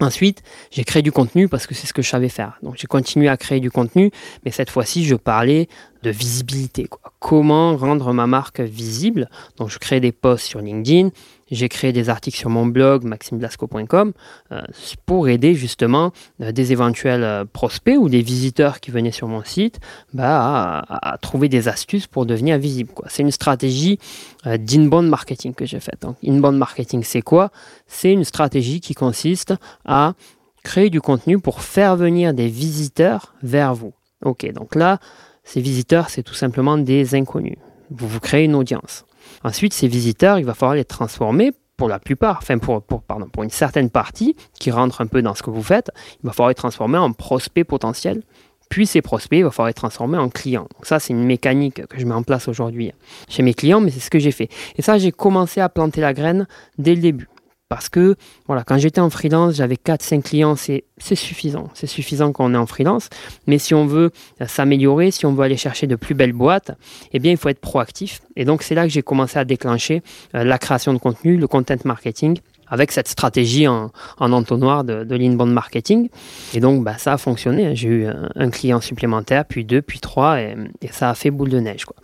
Ensuite, j'ai créé du contenu parce que c'est ce que je savais faire. Donc j'ai continué à créer du contenu, mais cette fois-ci, je parlais de visibilité. Comment rendre ma marque visible? Donc je crée des posts sur LinkedIn, j'ai créé des articles sur mon blog maximeblasco.com euh, pour aider justement euh, des éventuels euh, prospects ou des visiteurs qui venaient sur mon site bah, à, trouver des astuces pour devenir visible. C'est une stratégie d'inbound marketing que j'ai faite. Inbound marketing, c'est quoi? C'est une stratégie qui consiste à créer du contenu pour faire venir des visiteurs vers vous. Ok, donc là, ces visiteurs, c'est tout simplement des inconnus. Vous vous créez une audience. Ensuite, ces visiteurs, il va falloir les transformer pour la plupart, enfin pour, pardon, pour une certaine partie qui rentre un peu dans ce que vous faites, il va falloir les transformer en prospects potentiels. Puis ces prospects, il va falloir les transformer en clients. Donc ça, c'est une mécanique que je mets en place aujourd'hui chez mes clients, mais c'est ce que j'ai fait. Et ça, j'ai commencé à planter la graine dès le début. Parce que, voilà, quand j'étais en freelance, j'avais 4-5 clients, c'est suffisant. C'est suffisant quand on est en freelance. Mais si on veut s'améliorer, si on veut aller chercher de plus belles boîtes, eh bien, il faut être proactif. Et donc, c'est là que j'ai commencé à déclencher euh, la création de contenu, le content marketing avec cette stratégie en, entonnoir de, de l'inbound marketing. Et donc, bah, ça a fonctionné. J'ai eu un, client supplémentaire, puis deux, puis trois, et, ça a fait boule de neige. Quoi.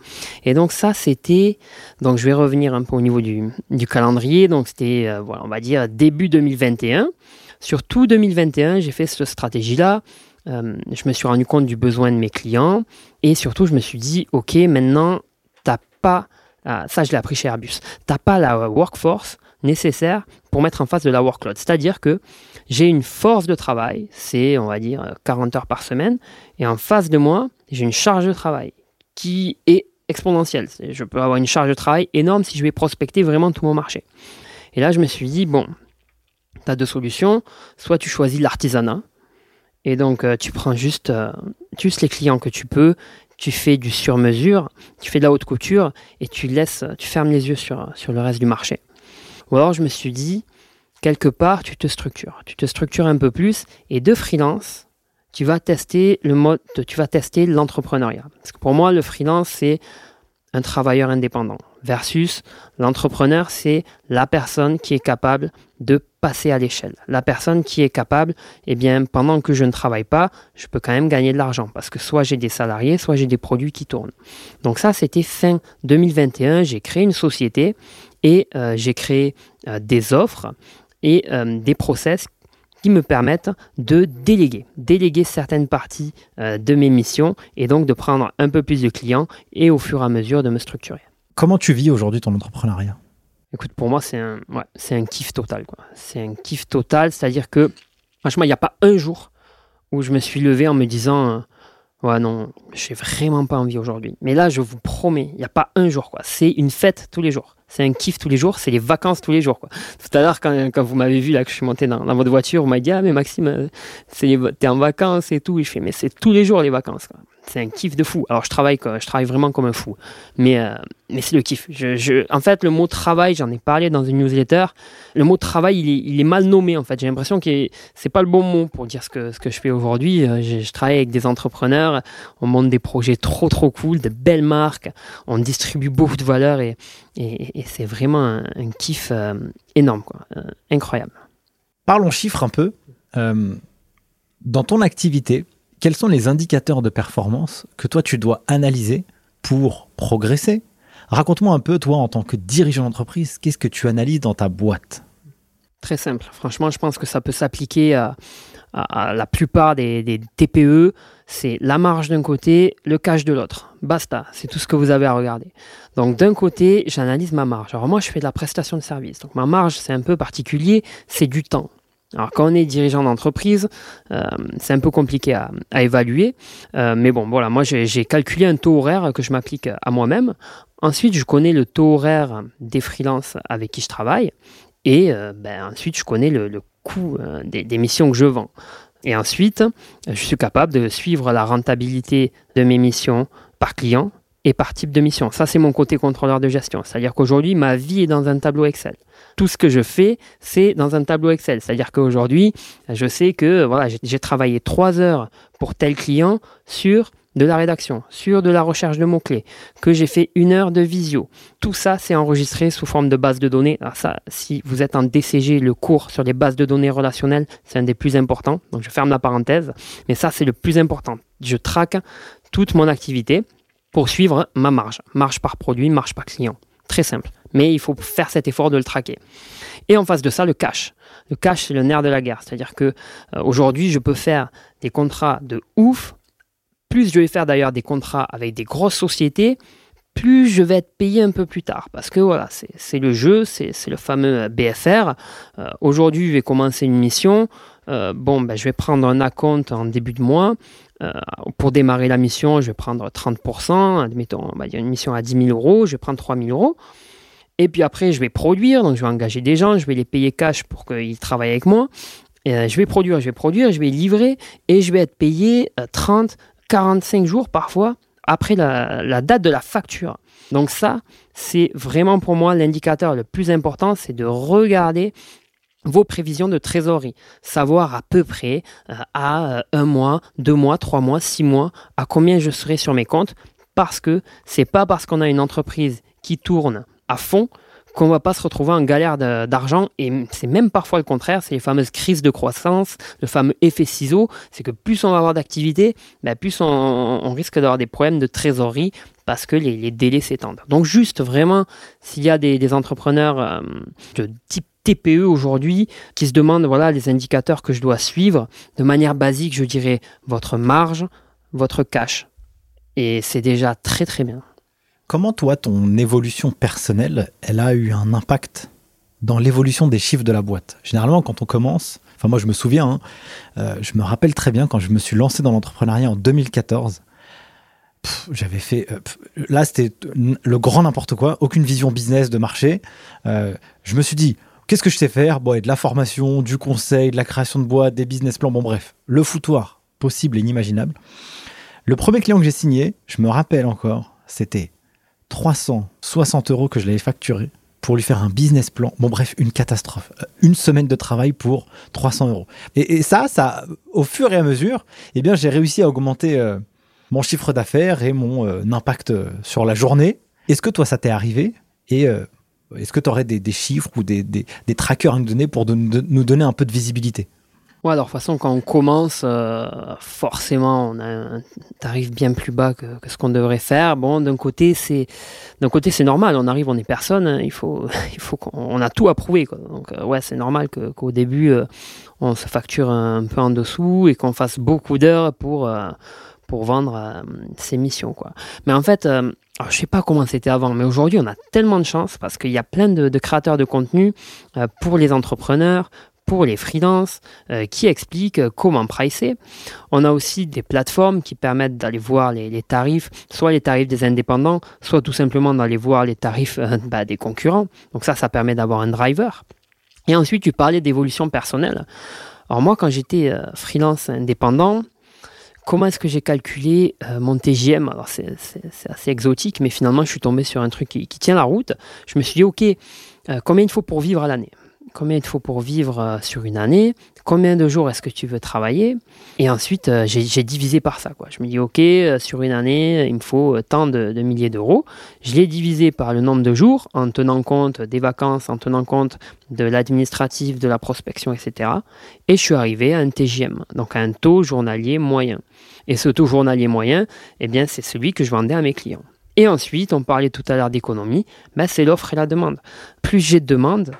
Et donc, ça, c'était. Donc, je vais revenir un peu au niveau du, calendrier. Donc, c'était, euh, voilà, on va dire, début 2021. Sur tout 2021, j'ai fait cette stratégie-là. Euh, je me suis rendu compte du besoin de mes clients et surtout, je me suis dit, OK, maintenant, t'as pas. Ah, ça, je l'ai appris chez Airbus. T'as pas la workforce nécessaire pour mettre en face de la workload. C'est-à-dire que j'ai une force de travail, c'est on va dire 40 heures par semaine, et en face de moi, j'ai une charge de travail qui est exponentielle. Je peux avoir une charge de travail énorme si je vais prospecter vraiment tout mon marché. Et là, je me suis dit, bon, tu as deux solutions. Soit tu choisis l'artisanat, et donc euh, tu prends juste, euh, juste les clients que tu peux, tu fais du sur-mesure, tu fais de la haute couture, et tu laisses, tu fermes les yeux sur, sur le reste du marché. Ou alors je me suis dit, quelque part, tu te structures. Tu te structures un peu plus et de freelance, tu vas tester le mode, tu vas tester l'entrepreneuriat. Parce que pour moi, le freelance, c'est un travailleur indépendant. Versus l'entrepreneur, c'est la personne qui est capable de passer à l'échelle. La personne qui est capable, eh bien, pendant que je ne travaille pas, je peux quand même gagner de l'argent parce que soit j'ai des salariés, soit j'ai des produits qui tournent. Donc ça, c'était fin 2021. J'ai créé une société et euh, j'ai créé euh, des offres et euh, des process qui me permettent de déléguer, déléguer certaines parties de mes missions et donc de prendre un peu plus de clients et au fur et à mesure de me structurer. Comment tu vis aujourd'hui ton entrepreneuriat? Écoute, pour moi, c'est un, ouais, c'est un kiff total. C'est un kiff total, c'est-à-dire que, franchement, il n'y a pas un jour où je me suis levé en me disant, ouais, non, j'ai vraiment pas envie aujourd'hui. Mais là, je vous promets, il n'y a pas un jour, quoi. C'est une fête tous les jours c'est un kiff tous les jours, c'est les vacances tous les jours. Quoi. Tout à l'heure, quand, vous m'avez vu là que je suis monté dans, dans votre voiture, vous m'avez dit Ah, mais Maxime, euh, t'es en vacances et tout. Et je fais Mais c'est tous les jours les vacances. Quoi c'est un kiff de fou. Alors je travaille, je travaille vraiment comme un fou, mais euh, mais c'est le kiff. En fait, le mot travail, j'en ai parlé dans une newsletter. Le mot travail, il est, mal nommé en fait. J'ai l'impression que c'est pas le bon mot pour dire ce que ce que je fais aujourd'hui. Euh, je, travaille avec des entrepreneurs, on monte des projets trop trop cool, de belles marques, on distribue beaucoup de valeur et c'est vraiment un, kiff euh, énorme, incroyable. Parlons chiffres un peu. dans ton activité, quels sont les indicateurs de performance que toi tu dois analyser pour progresser? Raconte-moi un peu, toi, en tant que dirigeant d'entreprise, qu'est-ce que tu analyses dans ta boîte? Très simple. Franchement, je pense que ça peut s'appliquer à, la plupart des, TPE. C'est la marge d'un côté, le cash de l'autre. Basta, c'est tout ce que vous avez à regarder. Donc d'un côté, j'analyse ma marge. Alors moi, je fais de la prestation de service. Donc ma marge, c'est un peu particulier, c'est du temps. Alors quand on est dirigeant d'entreprise, euh, c'est un peu compliqué à, évaluer. Euh, mais bon, voilà, moi j'ai calculé un taux horaire que je m'applique à moi-même. Ensuite, je connais le taux horaire des freelances avec qui je travaille. Et euh, ben, ensuite, je connais le, coût des, des, missions que je vends. Et ensuite, je suis capable de suivre la rentabilité de mes missions par client et par type de mission. Ça, c'est mon côté contrôleur de gestion. C'est-à-dire qu'aujourd'hui, ma vie est dans un tableau Excel tout ce que je fais, c'est dans un tableau Excel. C'est-à-dire qu'aujourd'hui, je sais que voilà, j'ai travaillé trois heures pour tel client sur de la rédaction, sur de la recherche de mots-clés, que j'ai fait une heure de visio. Tout ça, c'est enregistré sous forme de base de données. Alors ça, si vous êtes en DCG, le cours sur les bases de données relationnelles, c'est un des plus importants. Donc je ferme la parenthèse. Mais ça, c'est le plus important. Je traque toute mon activité pour suivre ma marge. Marge par produit, marge par client. Très simple. Mais il faut faire cet effort de le traquer. Et en face de ça, le cash. Le cash, c'est le nerf de la guerre. C'est-à-dire que euh, aujourd'hui, je peux faire des contrats de ouf. Plus je vais faire d'ailleurs des contrats avec des grosses sociétés, plus je vais être payé un peu plus tard. Parce que voilà, c'est le jeu, c'est le fameux BFR. Euh, aujourd'hui, je vais commencer une mission. Euh, bon, ben, je vais prendre un account en début de mois. pour démarrer la mission, je vais prendre 30%. Admettons, il y a une mission à 10 000 euros, je vais prendre 3 000 euros. Et puis après, je vais produire, donc je vais engager des gens, je vais les payer cash pour qu'ils travaillent avec moi. Euh, je vais produire, je vais produire, je vais livrer et je vais être payé 30, euh, 45 jours parfois après la, date de la facture. Donc ça, c'est vraiment pour moi l'indicateur le plus important, c'est de regarder vos prévisions de trésorerie, savoir à peu près euh, à un mois, deux mois, trois mois, six mois, à combien je serai sur mes comptes, parce que c'est pas parce qu'on a une entreprise qui tourne à fond qu'on va pas se retrouver en galère d'argent. Et c'est même parfois le contraire, c'est les fameuses crises de croissance, le fameux effet ciseau, c'est que plus on va avoir d'activité, ben plus on, risque d'avoir des problèmes de trésorerie parce que les, délais s'étendent. Donc juste vraiment, s'il y a des, entrepreneurs euh, de type TPE aujourd'hui qui se demandent voilà les indicateurs que je dois suivre, de manière basique, je dirais votre marge, votre cash. Et c'est déjà très très bien. Comment toi, ton évolution personnelle, elle a eu un impact dans l'évolution des chiffres de la boîte? Généralement, quand on commence, enfin moi je me souviens, hein, euh, je me rappelle très bien quand je me suis lancé dans l'entrepreneuriat en 2014, j'avais fait. Euh, là, c'était le grand n'importe quoi, aucune vision business de marché. Euh, je me suis dit, qu'est-ce que je sais faire? Bon, de la formation, du conseil, de la création de boîte, des business plans, bon, bref, le foutoir possible et inimaginable. Le premier client que j'ai signé, je me rappelle encore, c'était 360 euros que je l'avais facturé pour lui faire un business plan. Bon, bref, une catastrophe. Euh, une semaine de travail pour 300 euros. Et, ça, ça, au fur et à mesure, eh bien, j'ai réussi à augmenter euh, mon chiffre d'affaires et mon euh, impact sur la journée. Est-ce que toi, ça t'est arrivé? Est-ce que tu aurais des, chiffres ou des, des, trackers à nous donner pour nous donner un peu de visibilité? Ouais, alors de toute façon, quand on commence, euh, forcément, on a un tarif bien plus bas que, ce qu'on devrait faire. Bon, d'un côté, c'est d'un côté c'est normal. On arrive, on est personne. Il faut, il faut qu'on a tout à prouver. Donc euh, ouais, c'est normal qu'au début, euh, on se facture un, peu en dessous et qu'on fasse beaucoup d'heures pour pour vendre ses missions. Quoi. Mais en fait, alors, je sais pas comment c'était avant, mais aujourd'hui, on a tellement de chance parce qu'il y a plein de, créateurs de contenu pour les entrepreneurs, pour les freelances euh, qui expliquent euh, comment pricer. On a aussi des plateformes qui permettent d'aller voir les, tarifs, soit les tarifs des indépendants, soit tout simplement d'aller voir les tarifs euh, bah, des concurrents. Donc ça, ça permet d'avoir un driver. Et ensuite, tu parlais d'évolution personnelle. Alors moi, quand j'étais freelance indépendant, comment est-ce que j'ai calculé mon TGM Alors c'est assez exotique, mais finalement, je suis tombé sur un truc qui, tient la route. Je me suis dit, OK, combien il faut pour vivre à l'année? Combien il faut pour vivre euh, sur une année, combien de jours est-ce que tu veux travailler, et ensuite euh, j'ai divisé par ça. Quoi. Je me dis, ok, euh, sur une année, il me faut tant de, milliers d'euros. Je l'ai divisé par le nombre de jours, en tenant compte des vacances, en tenant compte de l'administratif, de la prospection, etc. Et je suis arrivé à un TGM, donc un taux journalier moyen. Et ce taux journalier moyen, eh bien, c'est celui que je vendais à mes clients. Et ensuite, on parlait tout à l'heure d'économie, ben, c'est l'offre et la demande. Plus j'ai de demandes,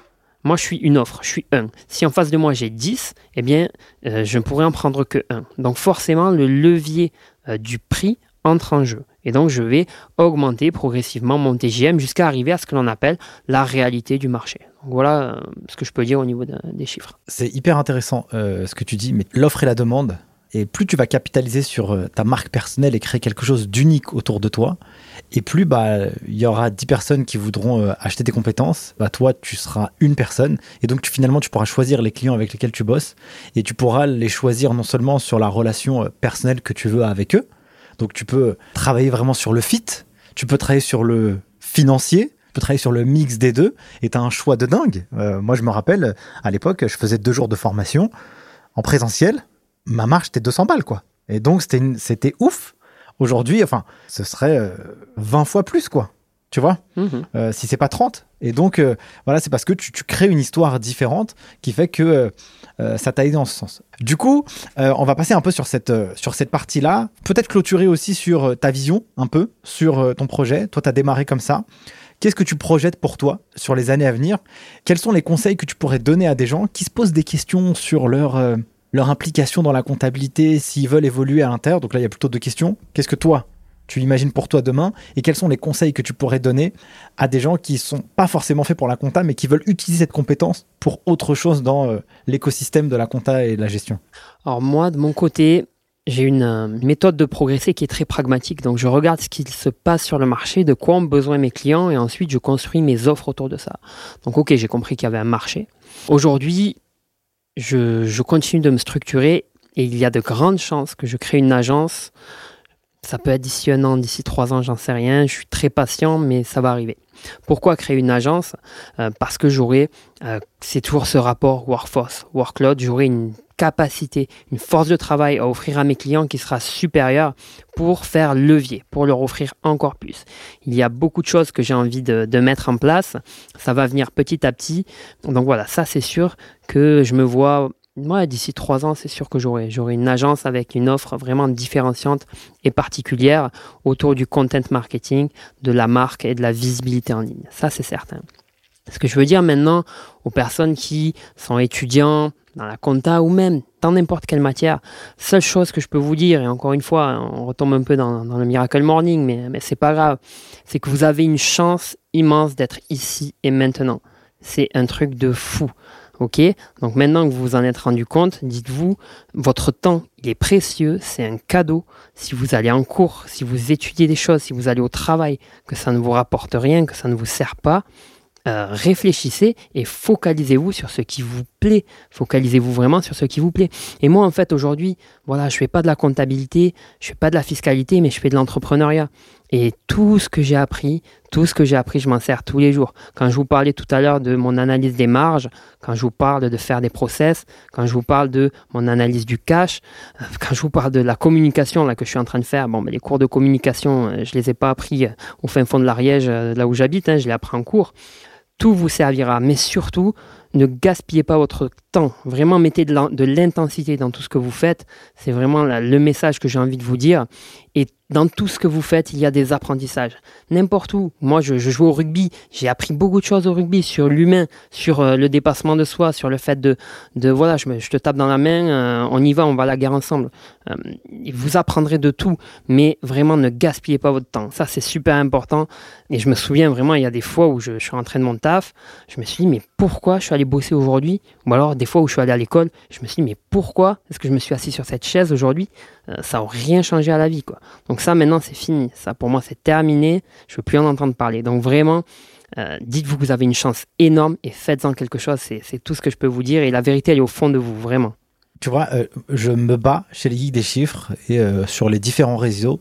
moi, je suis une offre, je suis un. Si en face de moi j'ai 10, eh bien, euh, je ne pourrais en prendre que un. Donc forcément, le levier euh, du prix entre en jeu. Et donc, je vais augmenter progressivement mon TGM jusqu'à arriver à ce que l'on appelle la réalité du marché. Voilà euh, ce que je peux dire au niveau des chiffres. C'est hyper intéressant ce que tu dis, mais l'offre et la demande, et plus tu vas capitaliser sur ta marque personnelle et créer quelque chose d'unique autour de toi, et plus bah il y aura 10 personnes qui voudront euh, acheter tes compétences, bah toi tu seras une personne. Et donc finalement tu pourras choisir les clients avec lesquels tu bosses. Et tu pourras les choisir non seulement sur la relation euh, personnelle que tu veux avec eux. Donc tu peux travailler vraiment sur le fit, tu peux travailler sur le financier, tu peux travailler sur le mix des deux. Et tu as un choix de dingue. Euh, moi je me rappelle à l'époque, je faisais deux jours de formation en présentiel, ma marge était 200 balles quoi. Et donc c'était c'était ouf Aujourd'hui, enfin, ce serait 20 euh, fois plus, quoi. Tu vois? Mhm. euh, Si c'est pas 30. Et donc, euh, voilà, c'est parce que tu, crées une histoire différente qui fait que ça t'a aidé dans ce sens. Du coup, on va passer un peu sur cette, sur cette partie-là. Peut-être clôturer aussi sur ta vision, un peu, sur ton projet. Toi, tu as démarré comme ça. Qu'est-ce que tu projettes pour toi sur les années à venir? Quels sont les conseils que tu pourrais donner à des gens qui se posent des questions sur leur leur implication dans la comptabilité, s'ils veulent évoluer à l'intérieur. Donc là, il y a plutôt deux questions. Qu'est-ce que toi, tu imagines pour toi demain et quels sont les conseils que tu pourrais donner à des gens qui ne sont pas forcément faits pour la compta mais qui veulent utiliser cette compétence pour autre chose dans euh, l'écosystème de la compta et de la gestion? Alors moi, de mon côté, j'ai une euh, méthode de progresser qui est très pragmatique. Donc je regarde ce qu'il se passe sur le marché, de quoi ont besoin mes clients et ensuite je construis mes offres autour de ça. Donc ok, j'ai compris qu'il y avait un marché. Aujourd'hui, je, continue de me structurer et il y a de grandes chances que je crée une agence. Ça peut être d'ici un an, d'ici trois ans, j'en sais rien. Je suis très patient, mais ça va arriver. Pourquoi créer une agence? Euh, Parce que j'aurai, euh, c'est toujours ce rapport workforce, workload, j'aurai une capacité, une force de travail à offrir à mes clients qui sera supérieure pour faire levier, pour leur offrir encore plus. Il y a beaucoup de choses que j'ai envie de, mettre en place. Ça va venir petit à petit. Donc voilà, ça c'est sûr que je me vois moi, d'ici trois ans, c'est sûr que j'aurai, j'aurai une agence avec une offre vraiment différenciante et particulière autour du content marketing, de la marque et de la visibilité en ligne. Ça, c'est certain. Ce que je veux dire maintenant aux personnes qui sont étudiants dans la compta ou même dans n'importe quelle matière, seule chose que je peux vous dire, et encore une fois, on retombe un peu dans, le miracle morning, mais, mais c'est pas grave, c'est que vous avez une chance immense d'être ici et maintenant. C'est un truc de fou. Ok? Donc maintenant que vous vous en êtes rendu compte, dites-vous, votre temps, il est précieux, c'est un cadeau. Si vous allez en cours, si vous étudiez des choses, si vous allez au travail, que ça ne vous rapporte rien, que ça ne vous sert pas, euh, réfléchissez et focalisez-vous sur ce qui vous plaît. Focalisez-vous vraiment sur ce qui vous plaît. Et moi, en fait, aujourd'hui, voilà, je fais pas de la comptabilité, je fais pas de la fiscalité, mais je fais de l'entrepreneuriat. Et tout ce que j'ai appris, tout ce que j'ai appris, je m'en sers tous les jours. Quand je vous parlais tout à l'heure de mon analyse des marges, quand je vous parle de faire des process, quand je vous parle de mon analyse du cash, euh, quand je vous parle de la communication là que je suis en train de faire, bon, mais les cours de communication, euh, je les ai pas appris au fin fond de l'Ariège, là où j'habite, hein, je les appris en cours. Tout vous servira, mais surtout, ne gaspillez pas votre temps. Vraiment, mettez de l'intensité dans tout ce que vous faites. C'est vraiment le message que j'ai envie de vous dire. Et dans tout ce que vous faites, il y a des apprentissages. N'importe où. Moi, je, joue au rugby. J'ai appris beaucoup de choses au rugby sur l'humain, sur euh, le dépassement de soi, sur le fait de, voilà, je, te tape dans la main, euh, on y va, on va à la guerre ensemble. Euh, vous apprendrez de tout, mais vraiment ne gaspillez pas votre temps. Ça, c'est super important. Et je me souviens vraiment, il y a des fois où je, je suis rentré de mon taf, je me suis dit, mais pourquoi je suis allé bosser aujourd'hui Ou alors, des fois où je suis allé à l'école, je me suis dit, mais pourquoi est-ce que je me suis assis sur cette chaise aujourd'hui? Ça n'a rien changé à la vie, quoi. Donc ça, maintenant, c'est fini. Ça, pour moi, c'est terminé. Je ne veux plus en entendre parler. Donc vraiment, euh, dites-vous que vous avez une chance énorme et faites-en quelque chose. C'est tout ce que je peux vous dire. Et la vérité, elle est au fond de vous, vraiment. Tu vois, euh, je me bats chez les geeks des chiffres et euh, sur les différents réseaux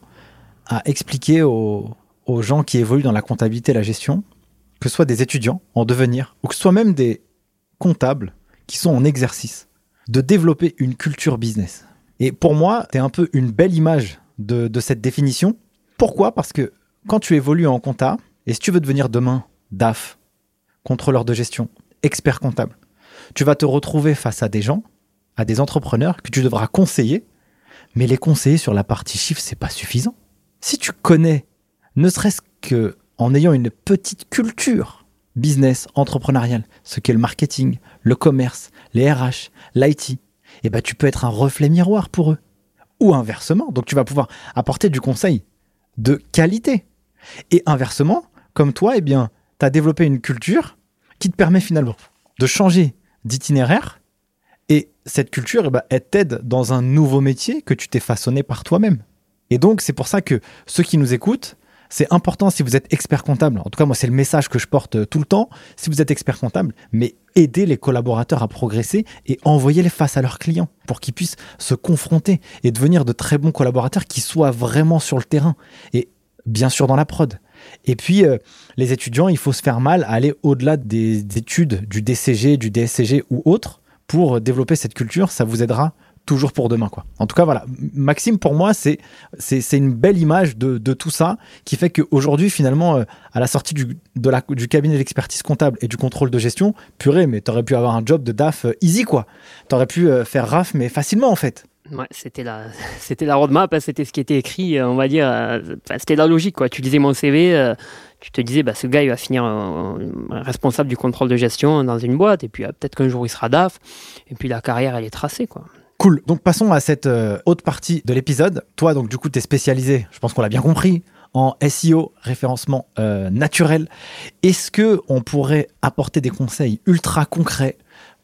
à expliquer aux, aux, gens qui évoluent dans la comptabilité et la gestion, que ce soit des étudiants en devenir ou que ce soit même des comptables qui sont en exercice, de développer une culture business. Et pour moi, es un peu une belle image de, cette définition. Pourquoi? Parce que quand tu évolues en compta, et si tu veux devenir demain DAF, contrôleur de gestion, expert comptable, tu vas te retrouver face à des gens, à des entrepreneurs que tu devras conseiller, mais les conseiller sur la partie chiffre, c'est pas suffisant. Si tu connais, ne serait-ce que en ayant une petite culture business, entrepreneuriale, ce qu'est le marketing, le commerce, les RH, l'IT, eh ben tu peux être un reflet miroir pour eux ou inversement. Donc tu vas pouvoir apporter du conseil de qualité. Et inversement, comme toi, eh bien, tu as développé une culture qui te permet finalement de changer d'itinéraire. Et cette culture, eh ben, elle t'aide dans un nouveau métier que tu t'es façonné par toi-même. Et donc, c'est pour ça que ceux qui nous écoutent, c'est important si vous êtes expert comptable. En tout cas, moi, c'est le message que je porte euh, tout le temps. Si vous êtes expert comptable, mais aidez les collaborateurs à progresser et envoyez-les face à leurs clients pour qu'ils puissent se confronter et devenir de très bons collaborateurs qui soient vraiment sur le terrain et bien sûr dans la prod. Et puis, euh, les étudiants, il faut se faire mal à aller au-delà des études du DCG, du DSCG ou autres pour développer cette culture. Ça vous aidera toujours pour demain. Quoi. En tout cas, voilà. Maxime, pour moi, c'est, une belle image de, de, tout ça qui fait qu'aujourd'hui, finalement, euh, à la sortie du, de la, du cabinet d'expertise comptable et du contrôle de gestion, purée, mais t'aurais pu avoir un job de DAF euh, easy, quoi. T'aurais pu euh, faire RAF, mais facilement, en fait. Ouais, c'était la, c'était la roadmap, hein, c'était ce qui était écrit, on va dire, c'était la logique, quoi. Tu lisais mon CV, tu te disais, bah, ce gars, il va finir responsable du contrôle de gestion dans une boîte, et puis peut-être qu'un jour il sera DAF, et puis la carrière, elle est tracée, quoi. Cool. Donc passons à cette euh, autre partie de l'épisode. Toi, donc du coup, tu es spécialisé, je pense qu'on l'a bien compris, en SEO, référencement euh, naturel. Est-ce que on pourrait apporter des conseils ultra concrets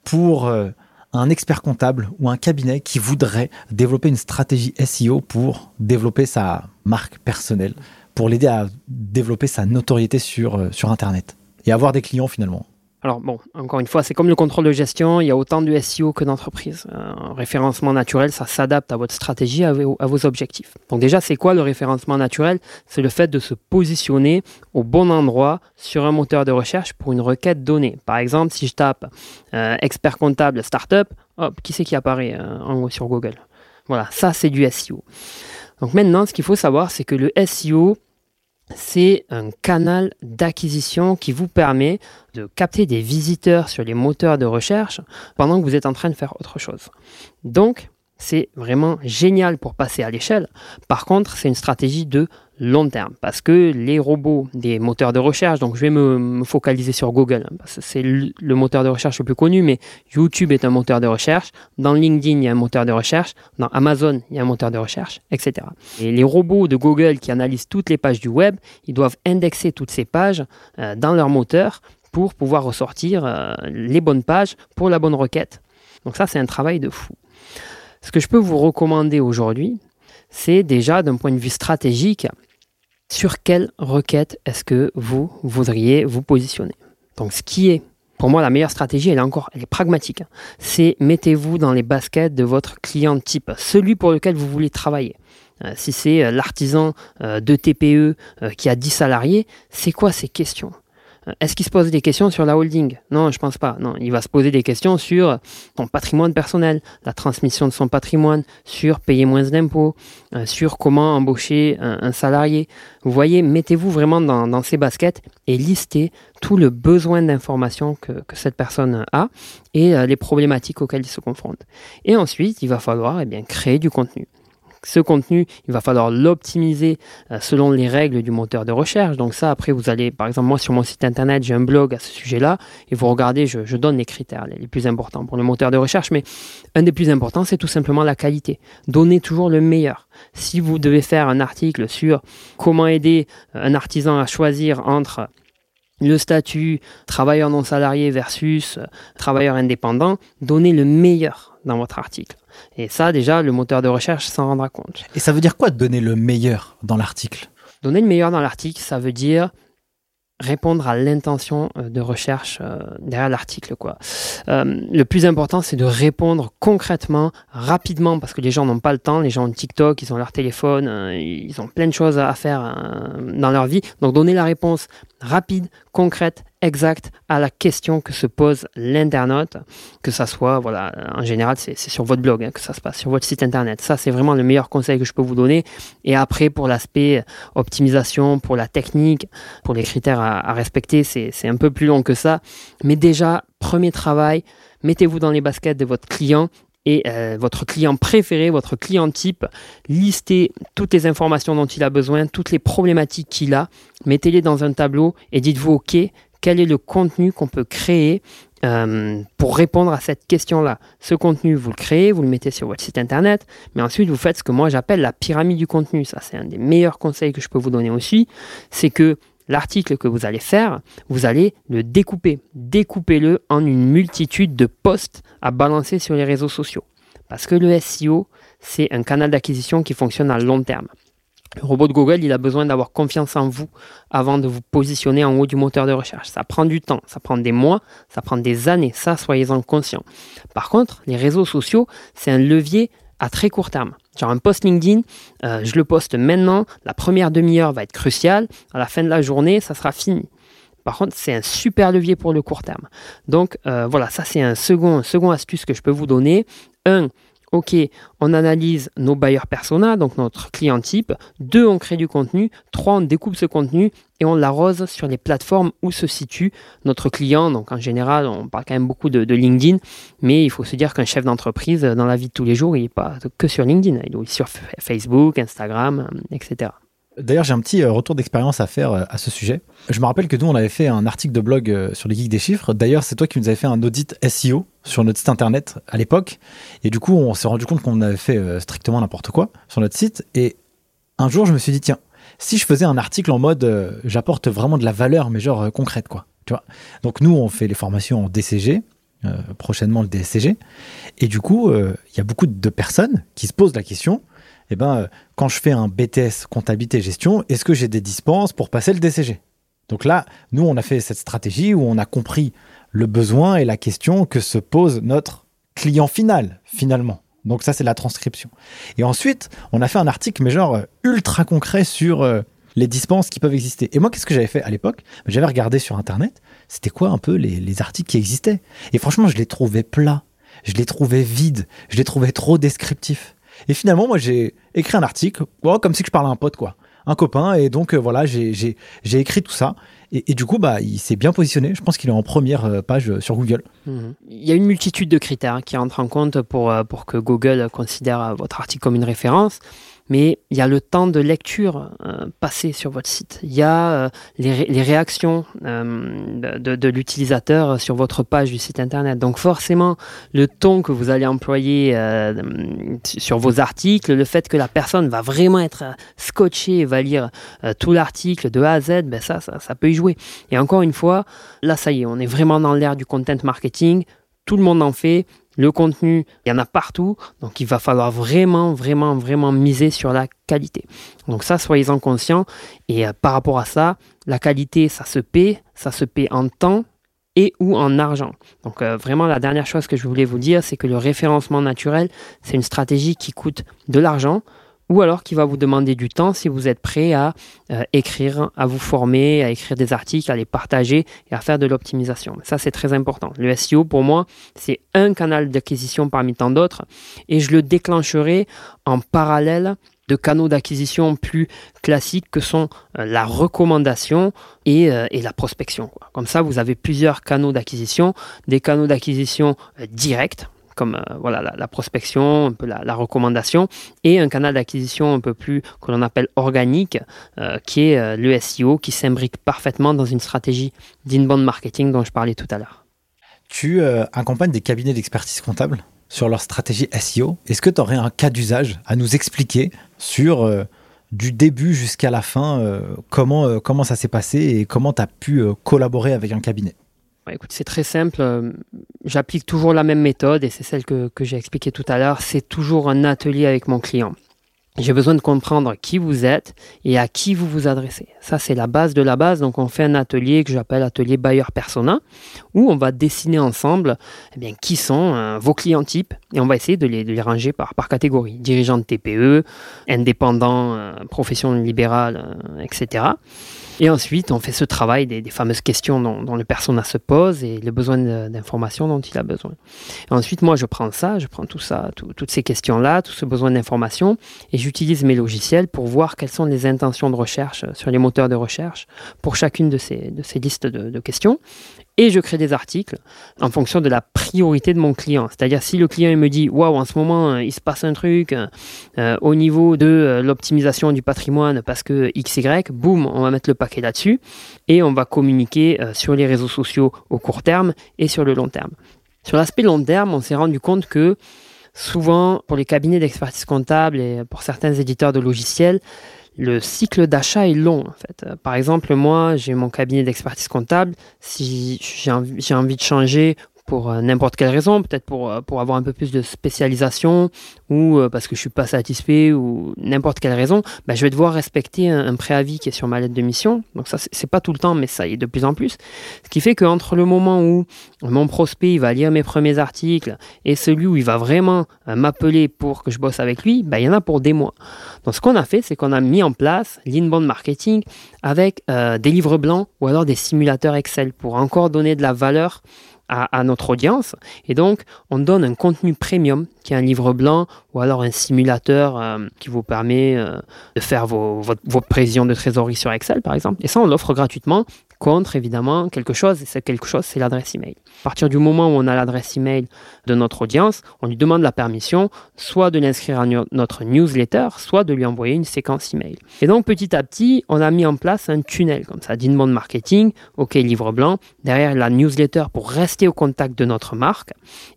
pour euh, un expert comptable ou un cabinet qui voudrait développer une stratégie SEO pour développer sa marque personnelle, pour l'aider à développer sa notoriété sur, sur Internet et avoir des clients finalement? Alors bon, encore une fois, c'est comme le contrôle de gestion, il y a autant de SEO que d'entreprises. Un référencement naturel, ça s'adapte à votre stratégie, à vos, objectifs. Donc déjà, c'est quoi le référencement naturel? C'est le fait de se positionner au bon endroit sur un moteur de recherche pour une requête donnée. Par exemple, si je tape euh, expert comptable startup, hop, qui c'est qui apparaît euh, en haut sur Google? Voilà, ça c'est du SEO. Donc maintenant, ce qu'il faut savoir, c'est que le SEO, c'est un canal d'acquisition qui vous permet de capter des visiteurs sur les moteurs de recherche pendant que vous êtes en train de faire autre chose. Donc, c'est vraiment génial pour passer à l'échelle. Par contre, c'est une stratégie de long terme parce que les robots des moteurs de recherche, donc je vais me, focaliser sur Google hein, c'est le, moteur de recherche le plus connu, mais YouTube est un moteur de recherche, dans LinkedIn il y a un moteur de recherche, dans Amazon il y a un moteur de recherche, etc. Et les robots de Google qui analysent toutes les pages du web, ils doivent indexer toutes ces pages euh, dans leur moteur pour pouvoir ressortir euh, les bonnes pages pour la bonne requête. Donc ça c'est un travail de fou. Ce que je peux vous recommander aujourd'hui, c'est déjà d'un point de vue stratégique, sur quelle requête est-ce que vous voudriez vous positionner? Donc ce qui est pour moi, la meilleure stratégie, elle est encore, elle est pragmatique. C'est mettez-vous dans les baskets de votre client type, celui pour lequel vous voulez travailler. si c'est l'artisan de TPE qui a 10 salariés, c'est quoi ces questions? Est-ce qu'il se pose des questions sur la holding? Non, je pense pas. Non, il va se poser des questions sur son patrimoine personnel, la transmission de son patrimoine, sur payer moins d'impôts, euh, sur comment embaucher un, salarié. Vous voyez, mettez-vous vraiment dans, ces baskets et listez tout le besoin d'information que, cette personne a et euh, les problématiques auxquelles il se confronte. Et ensuite, il va falloir eh créer du contenu ce contenu, il va falloir l'optimiser euh, selon les règles du moteur de recherche. Donc ça, après, vous allez, par exemple, moi sur mon site internet, j'ai un blog à ce sujet-là, et vous regardez, je, donne les critères les, plus importants pour le moteur de recherche, mais un des plus importants, c'est tout simplement la qualité. Donnez toujours le meilleur. Si vous devez faire un article sur comment aider un artisan à choisir entre le statut travailleur non salarié versus travailleur indépendant, donnez le meilleur dans votre article. Et ça, déjà, le moteur de recherche s'en rendra compte. Et ça veut dire quoi donner le meilleur dans l'article? Donner le meilleur dans l'article, ça veut dire répondre à l'intention euh, de recherche euh, derrière l'article. quoi. Euh, le plus important, c'est de répondre concrètement, rapidement, parce que les gens n'ont pas le temps. Les gens ont TikTok, ils ont leur téléphone, ils ont plein de choses à faire dans leur vie. Donc, donner la réponse rapide, concrète, exacte à la question que se pose l'internaute, que ça soit, voilà, en général, c'est sur votre blog hein, que ça se passe, sur votre site internet. Ça, c'est vraiment le meilleur conseil que je peux vous donner. Et après, pour l'aspect optimisation, pour la technique, pour les critères à, respecter, c'est un peu plus long que ça. Mais déjà, premier travail, mettez-vous dans les baskets de votre client et euh, votre client préféré, votre client type, listez toutes les informations dont il a besoin, toutes les problématiques qu'il a, mettez-les dans un tableau et dites-vous, OK, quel est le contenu qu'on peut créer euh, pour répondre à cette question-là. Ce contenu, vous le créez, vous le mettez sur votre site internet, mais ensuite vous faites ce que moi j'appelle la pyramide du contenu. Ça, c'est un des meilleurs conseils que je peux vous donner aussi. C'est que l'article que vous allez faire, vous allez le découper. Découpez-le en une multitude de posts à balancer sur les réseaux sociaux. Parce que le SEO, c'est un canal d'acquisition qui fonctionne à long terme. Le robot de Google, il a besoin d'avoir confiance en vous avant de vous positionner en haut du moteur de recherche. Ça prend du temps, ça prend des mois, ça prend des années, ça soyez-en conscients. Par contre, les réseaux sociaux, c'est un levier à très court terme. Genre un post LinkedIn, euh, je le poste maintenant, la première demi-heure va être cruciale, à la fin de la journée, ça sera fini. Par contre, c'est un super levier pour le court terme. Donc euh, voilà, ça c'est un second, second astuce que je peux vous donner. Un, OK, on analyse nos bailleurs persona, donc notre client type. Deux, on crée du contenu. Trois, on découpe ce contenu et on l'arrose sur les plateformes où se situe notre client. Donc en général, on parle quand même beaucoup de, LinkedIn, mais il faut se dire qu'un chef d'entreprise, dans la vie de tous les jours, il n'est pas que sur LinkedIn. Il est sur Facebook, Instagram, etc. D'ailleurs, j'ai un petit euh, retour d'expérience à faire euh, à ce sujet. Je me rappelle que nous, on avait fait un article de blog euh, sur les geeks des chiffres. D'ailleurs, c'est toi qui nous avais fait un audit SEO sur notre site internet à l'époque. Et du coup, on s'est rendu compte qu'on avait fait strictement n'importe quoi sur notre site. Et un jour, je me suis dit, tiens, si je faisais un article en mode j'apporte vraiment de la valeur, mais genre concrète, quoi. Tu vois Donc, nous, on fait les formations en DCG. prochainement le DSCG. Et du coup, il y a beaucoup de personnes qui se posent la question eh ben, euh, quand je fais un BTS comptabilité gestion, est-ce que j'ai des dispenses pour passer le DCG Donc là, nous, on a fait cette stratégie où on a compris le besoin et la question que se pose notre client final, finalement. Donc ça, c'est la transcription. Et ensuite, on a fait un article, mais genre euh, ultra concret sur euh, les dispenses qui peuvent exister. Et moi, qu'est-ce que j'avais fait à l'époque? J'avais regardé sur Internet, c'était quoi un peu les, les, articles qui existaient? Et franchement, je les trouvais plats, je les trouvais vides, je les trouvais trop descriptifs. Et finalement, moi, j'ai écrit un article, comme si je parlais à un pote, quoi. Un copain. Et donc, euh, voilà, j'ai écrit tout ça. Et, du coup, bah, il s'est bien positionné. Je pense qu'il est en première euh, page euh, sur Google. Mhm. Il y a une multitude de critères qui entrent en compte pour que Google considère votre article comme une référence mais il y a le temps de lecture euh, passé sur votre site. Il y a euh, les, réactions euh, de, l'utilisateur sur votre page du site internet. Donc forcément, le ton que vous allez employer sur vos articles, le fait que la personne va vraiment être scotchée, va lire tout l'article de A à Z, ben ça, ça, ça peut y jouer. Et encore une fois, là, ça y est, on est vraiment dans l'ère du content marketing. Tout le monde en fait. Le contenu, il y en a partout, donc il va falloir vraiment, vraiment, vraiment miser sur la qualité. Donc ça, soyez-en conscients. Et euh, par rapport à ça, la qualité, ça se paie, ça se paie en temps et ou en argent. Donc euh, vraiment, la dernière chose que je voulais vous dire, c'est que le référencement naturel, c'est une stratégie qui coûte de l'argent ou alors qui va vous demander du temps si vous êtes prêt à euh, écrire, à vous former, à écrire des articles, à les partager et à faire de l'optimisation. Ça, c'est très important. Le SEO, pour moi, c'est un canal d'acquisition parmi tant d'autres et je le déclencherai en parallèle de canaux d'acquisition plus classiques que sont euh, la recommandation et, euh, la prospection. Comme ça, vous avez plusieurs canaux d'acquisition, des canaux d'acquisition directs, comme euh, voilà, la, prospection, la, recommandation, et un canal d'acquisition un peu plus que l'on appelle organique, euh, qui est euh, le SEO, qui s'imbrique parfaitement dans une stratégie d'inbound marketing dont je parlais tout à l'heure. Tu accompagnes des cabinets d'expertise comptable sur leur stratégie SEO. Est-ce que tu aurais un cas d'usage à nous expliquer sur du début jusqu'à la fin, comment, comment ça s'est passé et comment tu as pu collaborer avec un cabinet? Écoute, c'est très simple. Euh, j'applique toujours la même méthode et c'est celle que, que j'ai expliquée tout à l'heure. C'est toujours un atelier avec mon client. J'ai besoin de comprendre qui vous êtes et à qui vous vous adressez. Ça, c'est la base de la base. Donc, on fait un atelier que j'appelle atelier buyer persona, où on va dessiner ensemble eh bien, qui sont euh, vos clients types et on va essayer de les, de les ranger par, par catégorie. Dirigeants de TPE, indépendants, euh, profession libérale, etc. Et ensuite, on fait ce travail des, fameuses questions dont, le persona se pose et le besoin d'informations dont il a besoin. Et ensuite, moi, je prends ça, je prends tout ça, toutes ces questions-là, tout ce besoin d'information, et j'utilise mes logiciels pour voir quelles sont les intentions de recherche sur les moteurs de recherche pour chacune de ces, listes de questions et je crée des articles en fonction de la priorité de mon client. C'est-à-dire si le client me dit waouh en ce moment euh, il se passe un truc euh, au niveau de euh, l'optimisation du patrimoine parce que XY, boum, on va mettre le paquet là-dessus et on va communiquer sur les réseaux sociaux au court terme et sur le long terme. Sur l'aspect long terme, on s'est rendu compte que souvent pour les cabinets d'expertise comptable et pour certains éditeurs de logiciels, le cycle d'achat est long en fait. Par exemple, moi, j'ai mon cabinet d'expertise comptable. Si j'ai envie, de changer pour euh, n'importe quelle raison, peut-être pour, euh, pour avoir un peu plus de spécialisation ou euh, parce que je suis pas satisfait ou n'importe quelle raison, ben, je vais devoir respecter un, préavis qui est sur ma lettre de mission. Donc ça, c'est pas tout le temps, mais ça y est de plus en plus. Ce qui fait qu'entre le moment où mon prospect il va lire mes premiers articles et celui où il va vraiment m'appeler pour que je bosse avec lui, ben, il y en a pour des mois. Donc ce qu'on a fait, c'est qu'on a mis en place l'inbound marketing avec des livres blancs ou alors des simulateurs Excel pour encore donner de la valeur à, notre audience. Et donc, on donne un contenu premium, qui est un livre blanc ou alors un simulateur euh, qui vous permet euh, de faire vos, votre, votre prévision de trésorerie sur Excel, par exemple. Et ça, on l'offre gratuitement contre évidemment quelque chose, et c'est quelque chose, c'est l'adresse email. À partir du moment où on a l'adresse email de notre audience, on lui demande la permission soit de l'inscrire à notre newsletter, soit de lui envoyer une séquence email. Et donc petit à petit, on a mis en place un tunnel comme ça d'inbound marketing, OK livre blanc, derrière la newsletter pour rester au contact de notre marque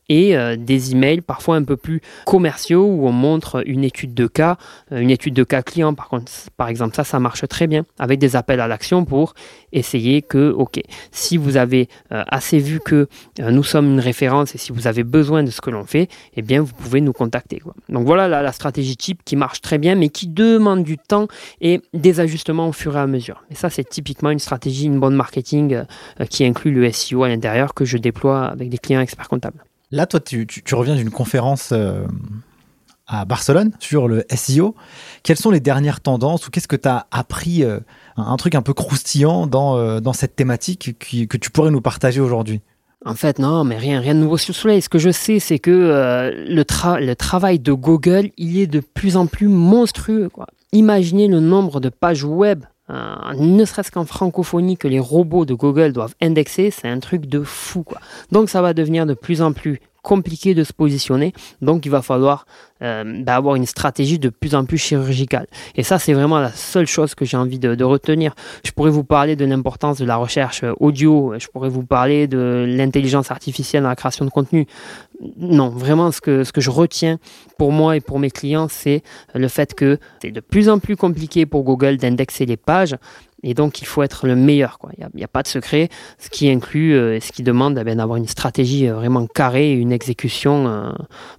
et euh, des emails parfois un peu plus commerciaux où on montre une étude de cas, euh, une étude de cas client par contre, par exemple, ça, ça marche très bien avec des appels à l'action pour essayer que, ok, si vous avez euh, assez vu que nous sommes une référence et si vous avez besoin de ce que l'on fait, eh bien, vous pouvez nous contacter. Donc voilà la, stratégie type qui marche très bien, mais qui demande du temps et des ajustements au fur et à mesure. Et ça, c'est typiquement une stratégie, une bonne marketing qui inclut le SEO à l'intérieur que je déploie avec des clients experts comptables. Là, toi, tu, reviens d'une conférence euh, à Barcelone sur le SEO. Quelles sont les dernières tendances ou qu'est-ce que tu as appris, euh, un, truc un peu croustillant dans, euh, dans cette thématique que tu pourrais nous partager aujourd'hui? En fait, non, mais rien, rien de nouveau sur le soleil. Ce que je sais, c'est que le, le, travail de Google, il est de plus en plus monstrueux. Imaginez le nombre de pages web euh, ne serait-ce qu'en francophonie que les robots de Google doivent indexer, c'est un truc de fou. Donc ça va devenir de plus en plus compliqué de se positionner. Donc il va falloir euh, bah, avoir une stratégie de plus en plus chirurgicale. Et ça, c'est vraiment la seule chose que j'ai envie de, retenir. Je pourrais vous parler de l'importance de la recherche audio, je pourrais vous parler de l'intelligence artificielle dans la création de contenu. Non, vraiment, ce que, ce que je retiens pour moi et pour mes clients, c'est le fait que c'est de plus en plus compliqué pour Google d'indexer les pages. Et donc, il faut être le meilleur. Il n'y a, pas de secret, ce qui inclut euh, et ce qui demande eh d'avoir une stratégie euh, vraiment carrée et une exécution euh,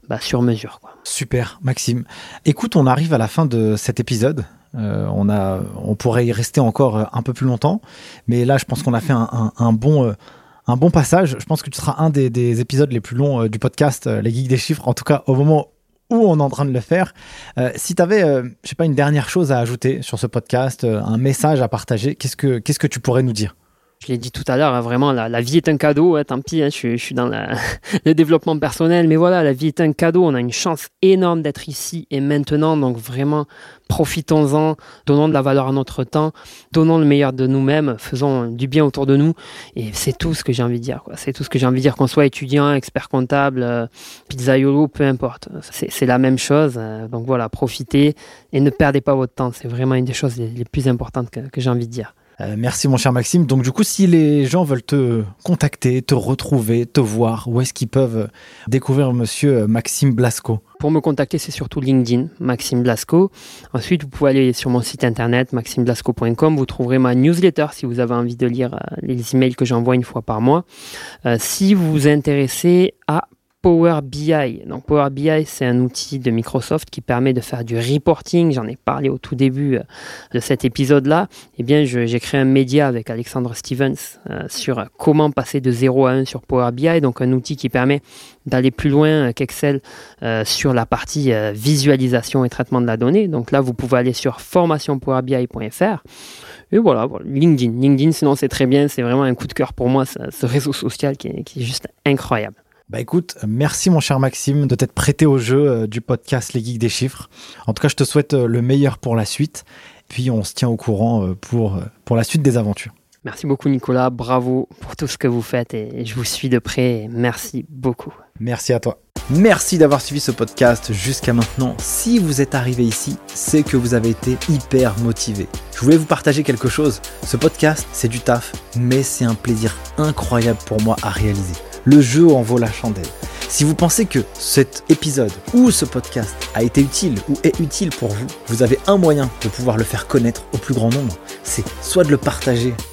bah, sur mesure. Super, Maxime. Écoute, on arrive à la fin de cet épisode. on, a, on pourrait y rester encore un peu plus longtemps, mais là, je pense qu'on a fait un, bon, un bon passage. Je pense que tu seras un des, épisodes les plus longs du podcast, Les Geeks des Chiffres, en tout cas au moment ou on est en train de le faire. Euh, si tu avais, je sais pas, une dernière chose à ajouter sur ce podcast, un message à partager, qu'est-ce que, qu'est-ce que tu pourrais nous dire? Je l'ai dit tout à l'heure, hein, vraiment, la, vie est un cadeau. Hein, tant pis, hein, je, suis dans le développement personnel, mais voilà, la vie est un cadeau. On a une chance énorme d'être ici et maintenant. Donc vraiment, profitons-en, donnons de la valeur à notre temps, donnons le meilleur de nous-mêmes, faisons du bien autour de nous. Et c'est tout ce que j'ai envie de dire. C'est tout ce que j'ai envie de dire, qu'on soit étudiant, expert comptable, euh, pizzaiolo, peu importe. C'est la même chose. Euh, donc voilà, profitez et ne perdez pas votre temps. C'est vraiment une des choses les, plus importantes que j'ai envie de dire. Euh, merci mon cher Maxime. Donc du coup, si les gens veulent te contacter, te retrouver, te voir, où est-ce qu'ils peuvent découvrir monsieur euh, Maxime Blasco? Pour me contacter, c'est surtout LinkedIn, Maxime Blasco. Ensuite, vous pouvez aller sur mon site internet maximeblasco.com. Vous trouverez ma newsletter si vous avez envie de lire euh, les emails que j'envoie une fois par mois. si vous vous intéressez à Power BI. Power BI, c'est un outil de Microsoft qui permet de faire du reporting. J'en ai parlé au tout début euh, de cet épisode-là. Eh j'ai créé un média avec Alexandre Stevens euh, sur comment passer de 0 à 1 sur Power BI. Donc un outil qui permet d'aller plus loin euh, qu'Excel sur la partie visualisation et traitement de la donnée. Donc là, vous pouvez aller sur formationpowerbi.fr. Et voilà, LinkedIn. LinkedIn, sinon c'est très bien. C'est vraiment un coup de cœur pour moi, ce, réseau social qui est juste incroyable. Bah écoute, merci mon cher Maxime de t'être prêté au jeu euh, du podcast Les Geeks des Chiffres. En tout cas, je te souhaite euh, le meilleur pour la suite. Puis on se tient au courant euh, pour, pour la suite des aventures. Merci beaucoup Nicolas, bravo pour tout ce que vous faites et je vous suis de près. Merci beaucoup. Merci à toi. Merci d'avoir suivi ce podcast jusqu'à maintenant. Si vous êtes arrivé ici, c'est que vous avez été hyper motivé. Je voulais vous partager quelque chose. Ce podcast, c'est du taf, mais c'est un plaisir incroyable pour moi à réaliser le jeu en vaut la chandelle. Si vous pensez que cet épisode ou ce podcast a été utile ou est utile pour vous, vous avez un moyen de pouvoir le faire connaître au plus grand nombre. C'est soit de le partager